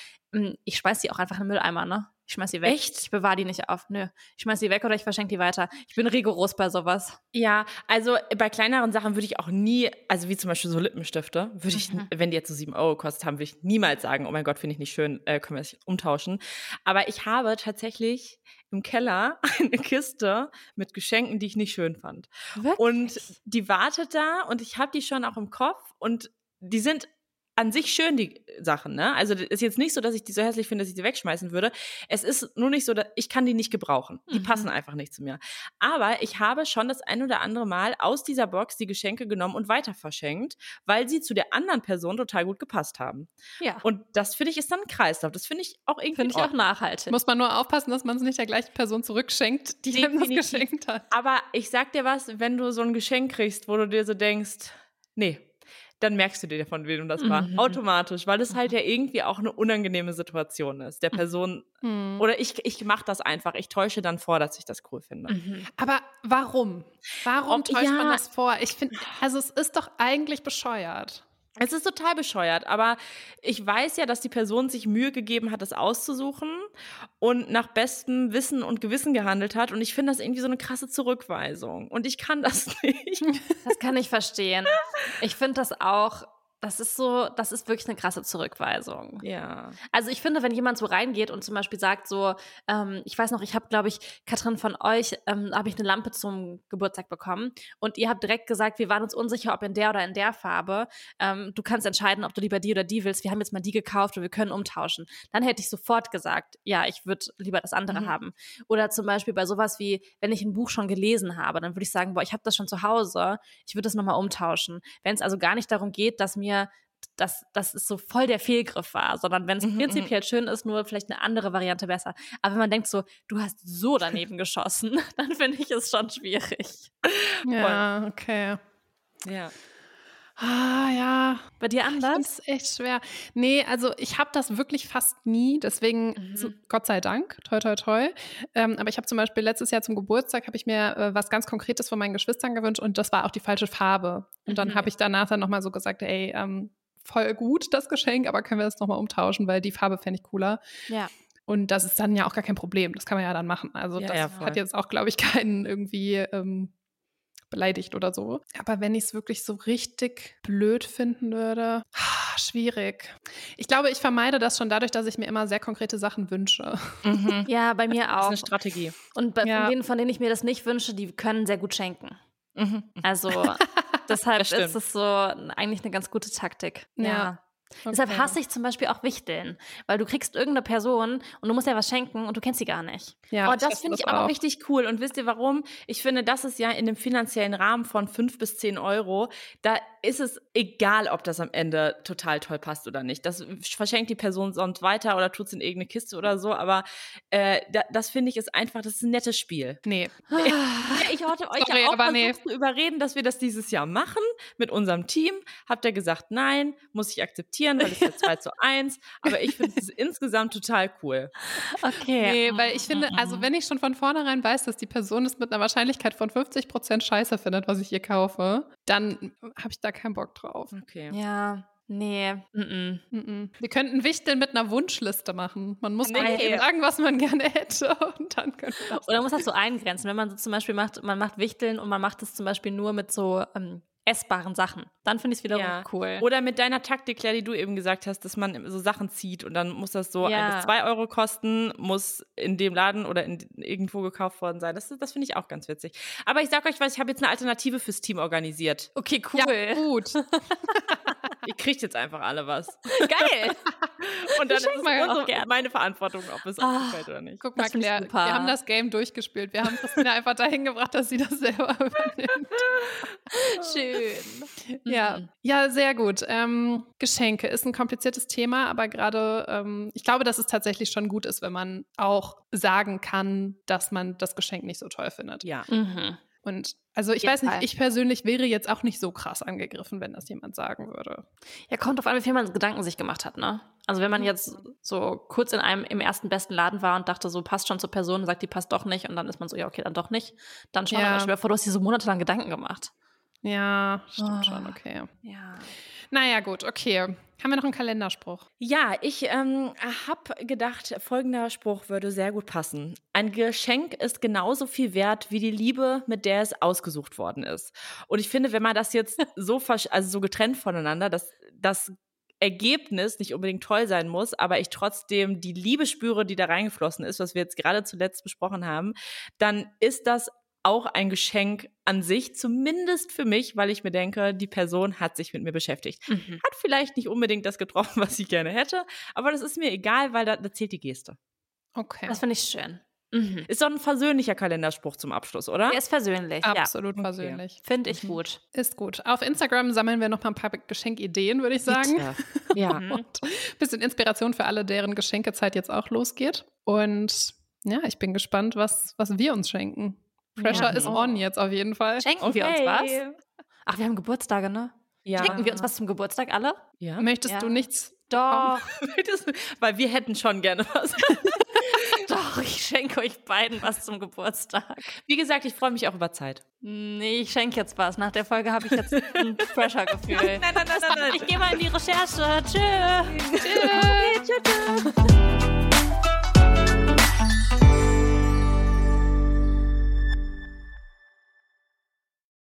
ich schmeiß die auch einfach in den Mülleimer, ne? Ich schmeiß die weg. Echt? Ich bewahre die nicht auf. Nö. Ich schmeiß die weg oder ich verschenke die weiter. Ich bin rigoros bei sowas. Ja, also bei kleineren Sachen würde ich auch nie, also wie zum Beispiel so Lippenstifte, würde ich, Mhm. wenn die jetzt so sieben Euro gekostet haben, würde ich niemals sagen, oh mein Gott, finde ich nicht schön, äh, können wir das umtauschen. Aber ich habe tatsächlich im Keller eine Kiste mit Geschenken, die ich nicht schön fand. Wirklich? Und die wartet da und ich habe die schon auch im Kopf und die sind an sich schön, die Sachen, ne? Also das ist jetzt nicht so, dass ich die so hässlich finde, dass ich die wegschmeißen würde. Es ist nur nicht so, dass ich kann die nicht gebrauchen. Die Mhm. passen einfach nicht zu mir. Aber ich habe schon das ein oder andere Mal aus dieser Box die Geschenke genommen und weiter verschenkt, weil sie zu der anderen Person total gut gepasst haben. ja. Und das finde ich ist dann ein Kreislauf. Das finde ich auch irgendwie Finde ich auch nachhaltig. Muss man nur aufpassen, dass man es nicht der gleichen Person zurückschenkt, die einem das Definitiv. geschenkt hat. Aber ich sag dir was, wenn du so ein Geschenk kriegst, wo du dir so denkst, nee, dann merkst du dir, von wem das war. Mhm. Automatisch, weil es halt ja irgendwie auch eine unangenehme Situation ist. Der Person, Hm. oder ich, ich mache das einfach. Ich täusche dann vor, dass ich das cool finde. Mhm. Aber warum? Warum Ob- täuscht man ja. das vor? Ich finde, also es ist doch eigentlich bescheuert. Es ist total bescheuert, aber ich weiß ja, dass die Person sich Mühe gegeben hat, das auszusuchen und nach bestem Wissen und Gewissen gehandelt hat. Und ich finde das irgendwie so eine krasse Zurückweisung. Und ich kann das nicht. Das kann ich verstehen. Ich finde das auch, das ist so, das ist wirklich eine krasse Zurückweisung. Ja. Also ich finde, wenn jemand so reingeht und zum Beispiel sagt so, ähm, ich weiß noch, ich habe, glaube ich, Katrin von euch, ähm, habe ich eine Lampe zum Geburtstag bekommen und ihr habt direkt gesagt, wir waren uns unsicher, ob in der oder in der Farbe. Ähm, du kannst entscheiden, ob du lieber die oder die willst. Wir haben jetzt mal die gekauft und wir können umtauschen. Dann hätte ich sofort gesagt, ja, ich würde lieber das andere Mhm. haben. Oder zum Beispiel bei sowas wie, wenn ich ein Buch schon gelesen habe, dann würde ich sagen, boah, ich habe das schon zu Hause, ich würde das nochmal umtauschen. Wenn es also gar nicht darum geht, dass mir dass, dass es so voll der Fehlgriff war, sondern wenn es Mhm, prinzipiell schön ist, nur vielleicht eine andere Variante besser. Aber wenn man denkt so, du hast so daneben geschossen, dann finde ich es schon schwierig. Ja, okay. Ja. Ah, ja. Bei dir Ich anders? finde es echt schwer. Nee, also ich habe das wirklich fast nie, deswegen Mhm. so, Gott sei Dank, toi toi toi. Ähm, aber ich habe zum Beispiel letztes Jahr zum Geburtstag habe ich mir äh, was ganz Konkretes von meinen Geschwistern gewünscht und das war auch die falsche Farbe. Und dann Mhm. habe ich danach dann nochmal so gesagt, ey, ähm, voll gut das Geschenk, aber können wir das nochmal umtauschen, weil die Farbe fände ich cooler. Ja. Und das ist dann ja auch gar kein Problem. Das kann man ja dann machen. Also Ja, das ja, hat jetzt auch, glaube ich, keinen irgendwie ähm, beleidigt oder so. Aber wenn ich es wirklich so richtig blöd finden würde, schwierig. Ich glaube, ich vermeide das schon dadurch, dass ich mir immer sehr konkrete Sachen wünsche. Mhm. Ja, bei mir Das ist auch. eine Strategie. Und bei Ja. von denen, von denen ich mir das nicht wünsche, die können sehr gut schenken. Mhm. Also deshalb ist es so eigentlich eine ganz gute Taktik. Ja. Ja. Deshalb hasse ich zum Beispiel auch Wichteln, weil du kriegst irgendeine Person und du musst ja was schenken und du kennst sie gar nicht. Ja, oh, das finde ich aber auch. richtig cool. Und wisst ihr warum? Ich finde, das ist ja in dem finanziellen Rahmen von fünf bis zehn Euro. Da ist es egal, ob das am Ende total toll passt oder nicht. Das verschenkt die Person sonst weiter oder tut es in irgendeine Kiste oder so. Aber äh, da, das finde ich ist einfach, das ist ein nettes Spiel. Nee. Ich wollte euch Sorry, ja auch versucht nee. zu überreden, dass wir das dieses Jahr machen mit unserem Team. Habt ihr gesagt, nein, muss ich akzeptieren, weil es ist ja 2 zu 1. Aber ich finde es insgesamt total cool. Okay. Nee, weil ich finde, also wenn ich schon von vornherein weiß, dass die Person es mit einer Wahrscheinlichkeit von 50% scheiße findet, was ich ihr kaufe, dann habe ich da keinen Bock drauf. Okay. Ja, nee. Mm Mhm. Wir könnten Wichteln mit einer Wunschliste machen. Man muss Nee. nee. sagen, was man gerne hätte und dann können wir das. Oder man muss das so eingrenzen, wenn man so zum Beispiel macht, man macht Wichteln und man macht es zum Beispiel nur mit so ähm, essbaren Sachen. Dann finde ich es wiederum Ja. cool. Oder mit deiner Taktik, Claire, die du eben gesagt hast, dass man so Sachen zieht und dann muss das so Ja. ein bis zwei Euro kosten, muss in dem Laden oder in, irgendwo gekauft worden sein. Das, das finde ich auch ganz witzig. Aber ich sag euch was, ich habe jetzt eine Alternative fürs Team organisiert. okay, cool. Ja, gut. Ihr kriegt jetzt einfach alle was. Geil. Und dann ist es auch so meine Verantwortung, ob es Ah. gefällt oder nicht. Guck mal, Claire, wir haben das Game durchgespielt. Wir haben Christina einfach dahin gebracht, dass sie das selber übernimmt. Schön. Ja, Mhm. ja, sehr gut. Ähm, Geschenke ist ein kompliziertes Thema, aber gerade, ähm, ich glaube, dass es tatsächlich schon gut ist, wenn man auch sagen kann, dass man das Geschenk nicht so toll findet. Ja. Mhm. Und also ich jeden weiß nicht, Fall. ich persönlich wäre jetzt auch nicht so krass angegriffen, wenn das jemand sagen würde. Ja, kommt auf an, wie viel man Gedanken sich gemacht hat, ne? Also wenn man jetzt so kurz in einem im ersten besten Laden war und dachte, so passt schon zur Person und sagt, die passt doch nicht und dann ist man so, ja, okay, dann doch nicht, dann schon, Ja. aber schwer vor, du hast dir so monatelang Gedanken gemacht. Ja, stimmt Ah. schon, okay. Ja. Naja, gut, okay. Haben wir noch einen Kalenderspruch? Ja, ich ähm, habe gedacht, folgender Spruch würde sehr gut passen. Ein Geschenk ist genauso viel wert wie die Liebe, mit der es ausgesucht worden ist. Und ich finde, wenn man das jetzt so, also so getrennt voneinander, dass das Ergebnis nicht unbedingt toll sein muss, aber ich trotzdem die Liebe spüre, die da reingeflossen ist, was wir jetzt gerade zuletzt besprochen haben, dann ist das auch ein Geschenk an sich, zumindest für mich, weil ich mir denke, die Person hat sich mit mir beschäftigt Mhm. hat vielleicht nicht unbedingt das getroffen, was ich gerne hätte, aber das ist mir egal, weil da, da zählt die Geste. Okay. Das finde ich schön. Mhm. Ist doch ein versöhnlicher Kalenderspruch zum Abschluss, oder? Der ist persönlich, ja. Absolut persönlich. Finde ich gut. Ist gut. Auf Instagram sammeln wir noch mal ein paar Geschenkideen, würde ich sagen. Bitte. Ja. Mhm. Und ein bisschen Inspiration für alle, deren Geschenkezeit jetzt auch losgeht. Und ja, ich bin gespannt, was, was wir uns schenken. Pressure Ja. is on jetzt auf jeden Fall. Schenken wir uns was? Ach, wir haben Geburtstage, ne? Ja. Schenken wir uns was zum Geburtstag alle? Ja. Möchtest Ja. du nichts? Doch, Weil wir hätten schon gerne was. doch, ich schenke euch beiden was zum Geburtstag. Wie gesagt, ich freue mich auch über Zeit. Nee, ich schenke jetzt was. Nach der Folge habe ich jetzt ein Pressure-Gefühl. nein, nein, nein, nein. Ich gehe mal in die Recherche. Tschüss. Tschüss. Tschüss.